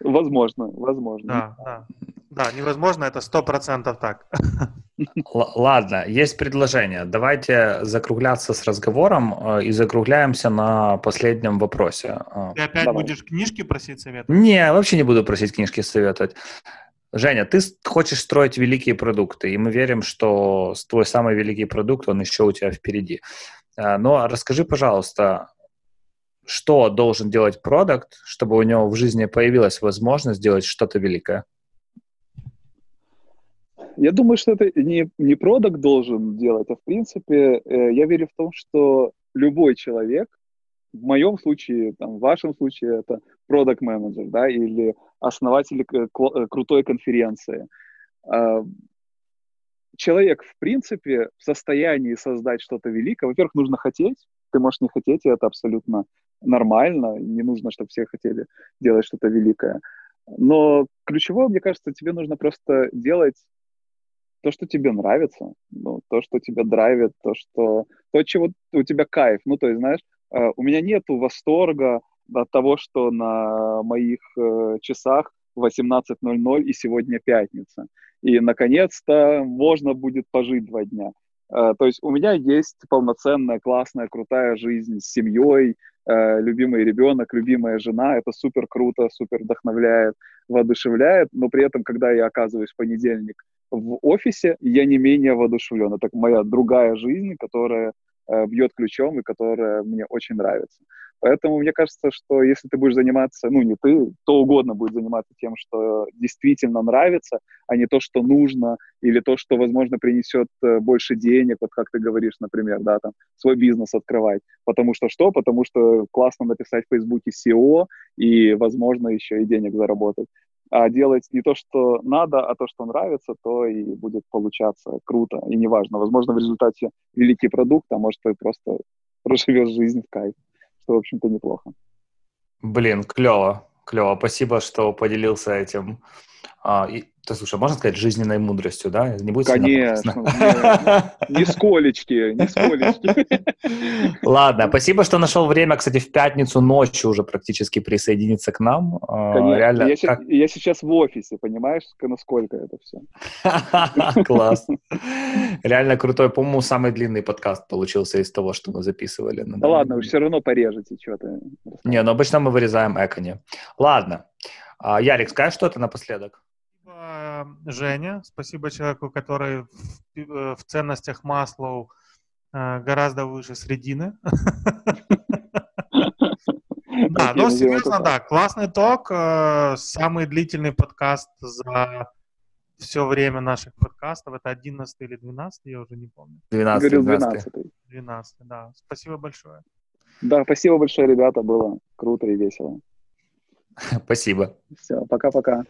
Возможно, возможно. Да, да. Да, невозможно, это сто процентов так. Л- ладно, есть предложение. Давайте закругляться с разговором э, и закругляемся на последнем вопросе. Э, Ты опять Давай. будешь книжки просить совета? Не, вообще не буду просить книжки советовать. Женя, ты хочешь строить великие продукты, и мы верим, что твой самый великий продукт, он еще у тебя впереди. Э, но расскажи, пожалуйста, что должен делать продукт, чтобы у него в жизни появилась возможность сделать что-то великое? Я думаю, что это не, не продукт должен делать, а в принципе э, я верю в том, что любой человек, в моем случае, там, в вашем случае это продукт менеджер, да, или основатель э, крутой конференции. Э, человек, в принципе, в состоянии создать что-то великое. Во-первых, нужно хотеть. Ты можешь не хотеть, и это абсолютно нормально. Не нужно, чтобы все хотели делать что-то великое. Но ключевое, мне кажется, тебе нужно просто делать то, что тебе нравится, ну, то, что тебя драйвит, то, что, то, чего у тебя кайф. Ну, то есть, знаешь, э, у меня нету восторга от того, что на моих э, часах 18.00 и сегодня пятница. И, наконец-то, можно будет пожить два дня. Э, то есть у меня есть полноценная, классная, крутая жизнь с семьей, любимый ребенок, любимая жена. Это супер круто, супер вдохновляет, воодушевляет. Но при этом, когда я оказываюсь в понедельник в офисе, я не менее воодушевлен. Это моя другая жизнь, которая э, бьет ключом и которая мне очень нравится. Поэтому мне кажется, что если ты будешь заниматься, ну не ты, то угодно будет заниматься тем, что действительно нравится, а не то, что нужно, или то, что, возможно, принесет э, больше денег, вот как ты говоришь, например, да, там, свой бизнес открывать. Потому что что? Потому что классно написать в Фейсбуке SEO и, возможно, еще и денег заработать а делать не то, что надо, а то, что нравится, то и будет получаться круто. И неважно, возможно, в результате великий продукт, а может, ты просто (laughs) проживешь жизнь в кайф, что, в общем-то, неплохо. Блин, клево, клево. Спасибо, что поделился этим. А, и ты, слушай, можно сказать жизненной мудростью, да? Не будет Конечно. Не (laughs) сколечки, не сколечки. Ладно, спасибо, что нашел время, кстати, в пятницу ночью уже практически присоединиться к нам. А, Конечно. Реально, я, как... я сейчас в офисе, понимаешь, насколько это все. (laughs) Класс. Реально крутой. По-моему, самый длинный подкаст получился из того, что мы записывали. Да ладно, вы все равно порежете что-то. Не, но обычно мы вырезаем экони. Ладно. А, Ярик, скажешь что-то напоследок? Спасибо, Женя. Спасибо человеку, который в, э, в ценностях Маслоу э, гораздо выше средины. (laughs) Да, но серьезно, да, классный ток, э, самый длительный подкаст за все время наших подкастов. Это 11 или 12, я уже не помню. 12. Говорил 12. 12, да. Спасибо большое. Да, спасибо большое, ребята, было круто и весело. (laughs) Спасибо. Все, пока-пока.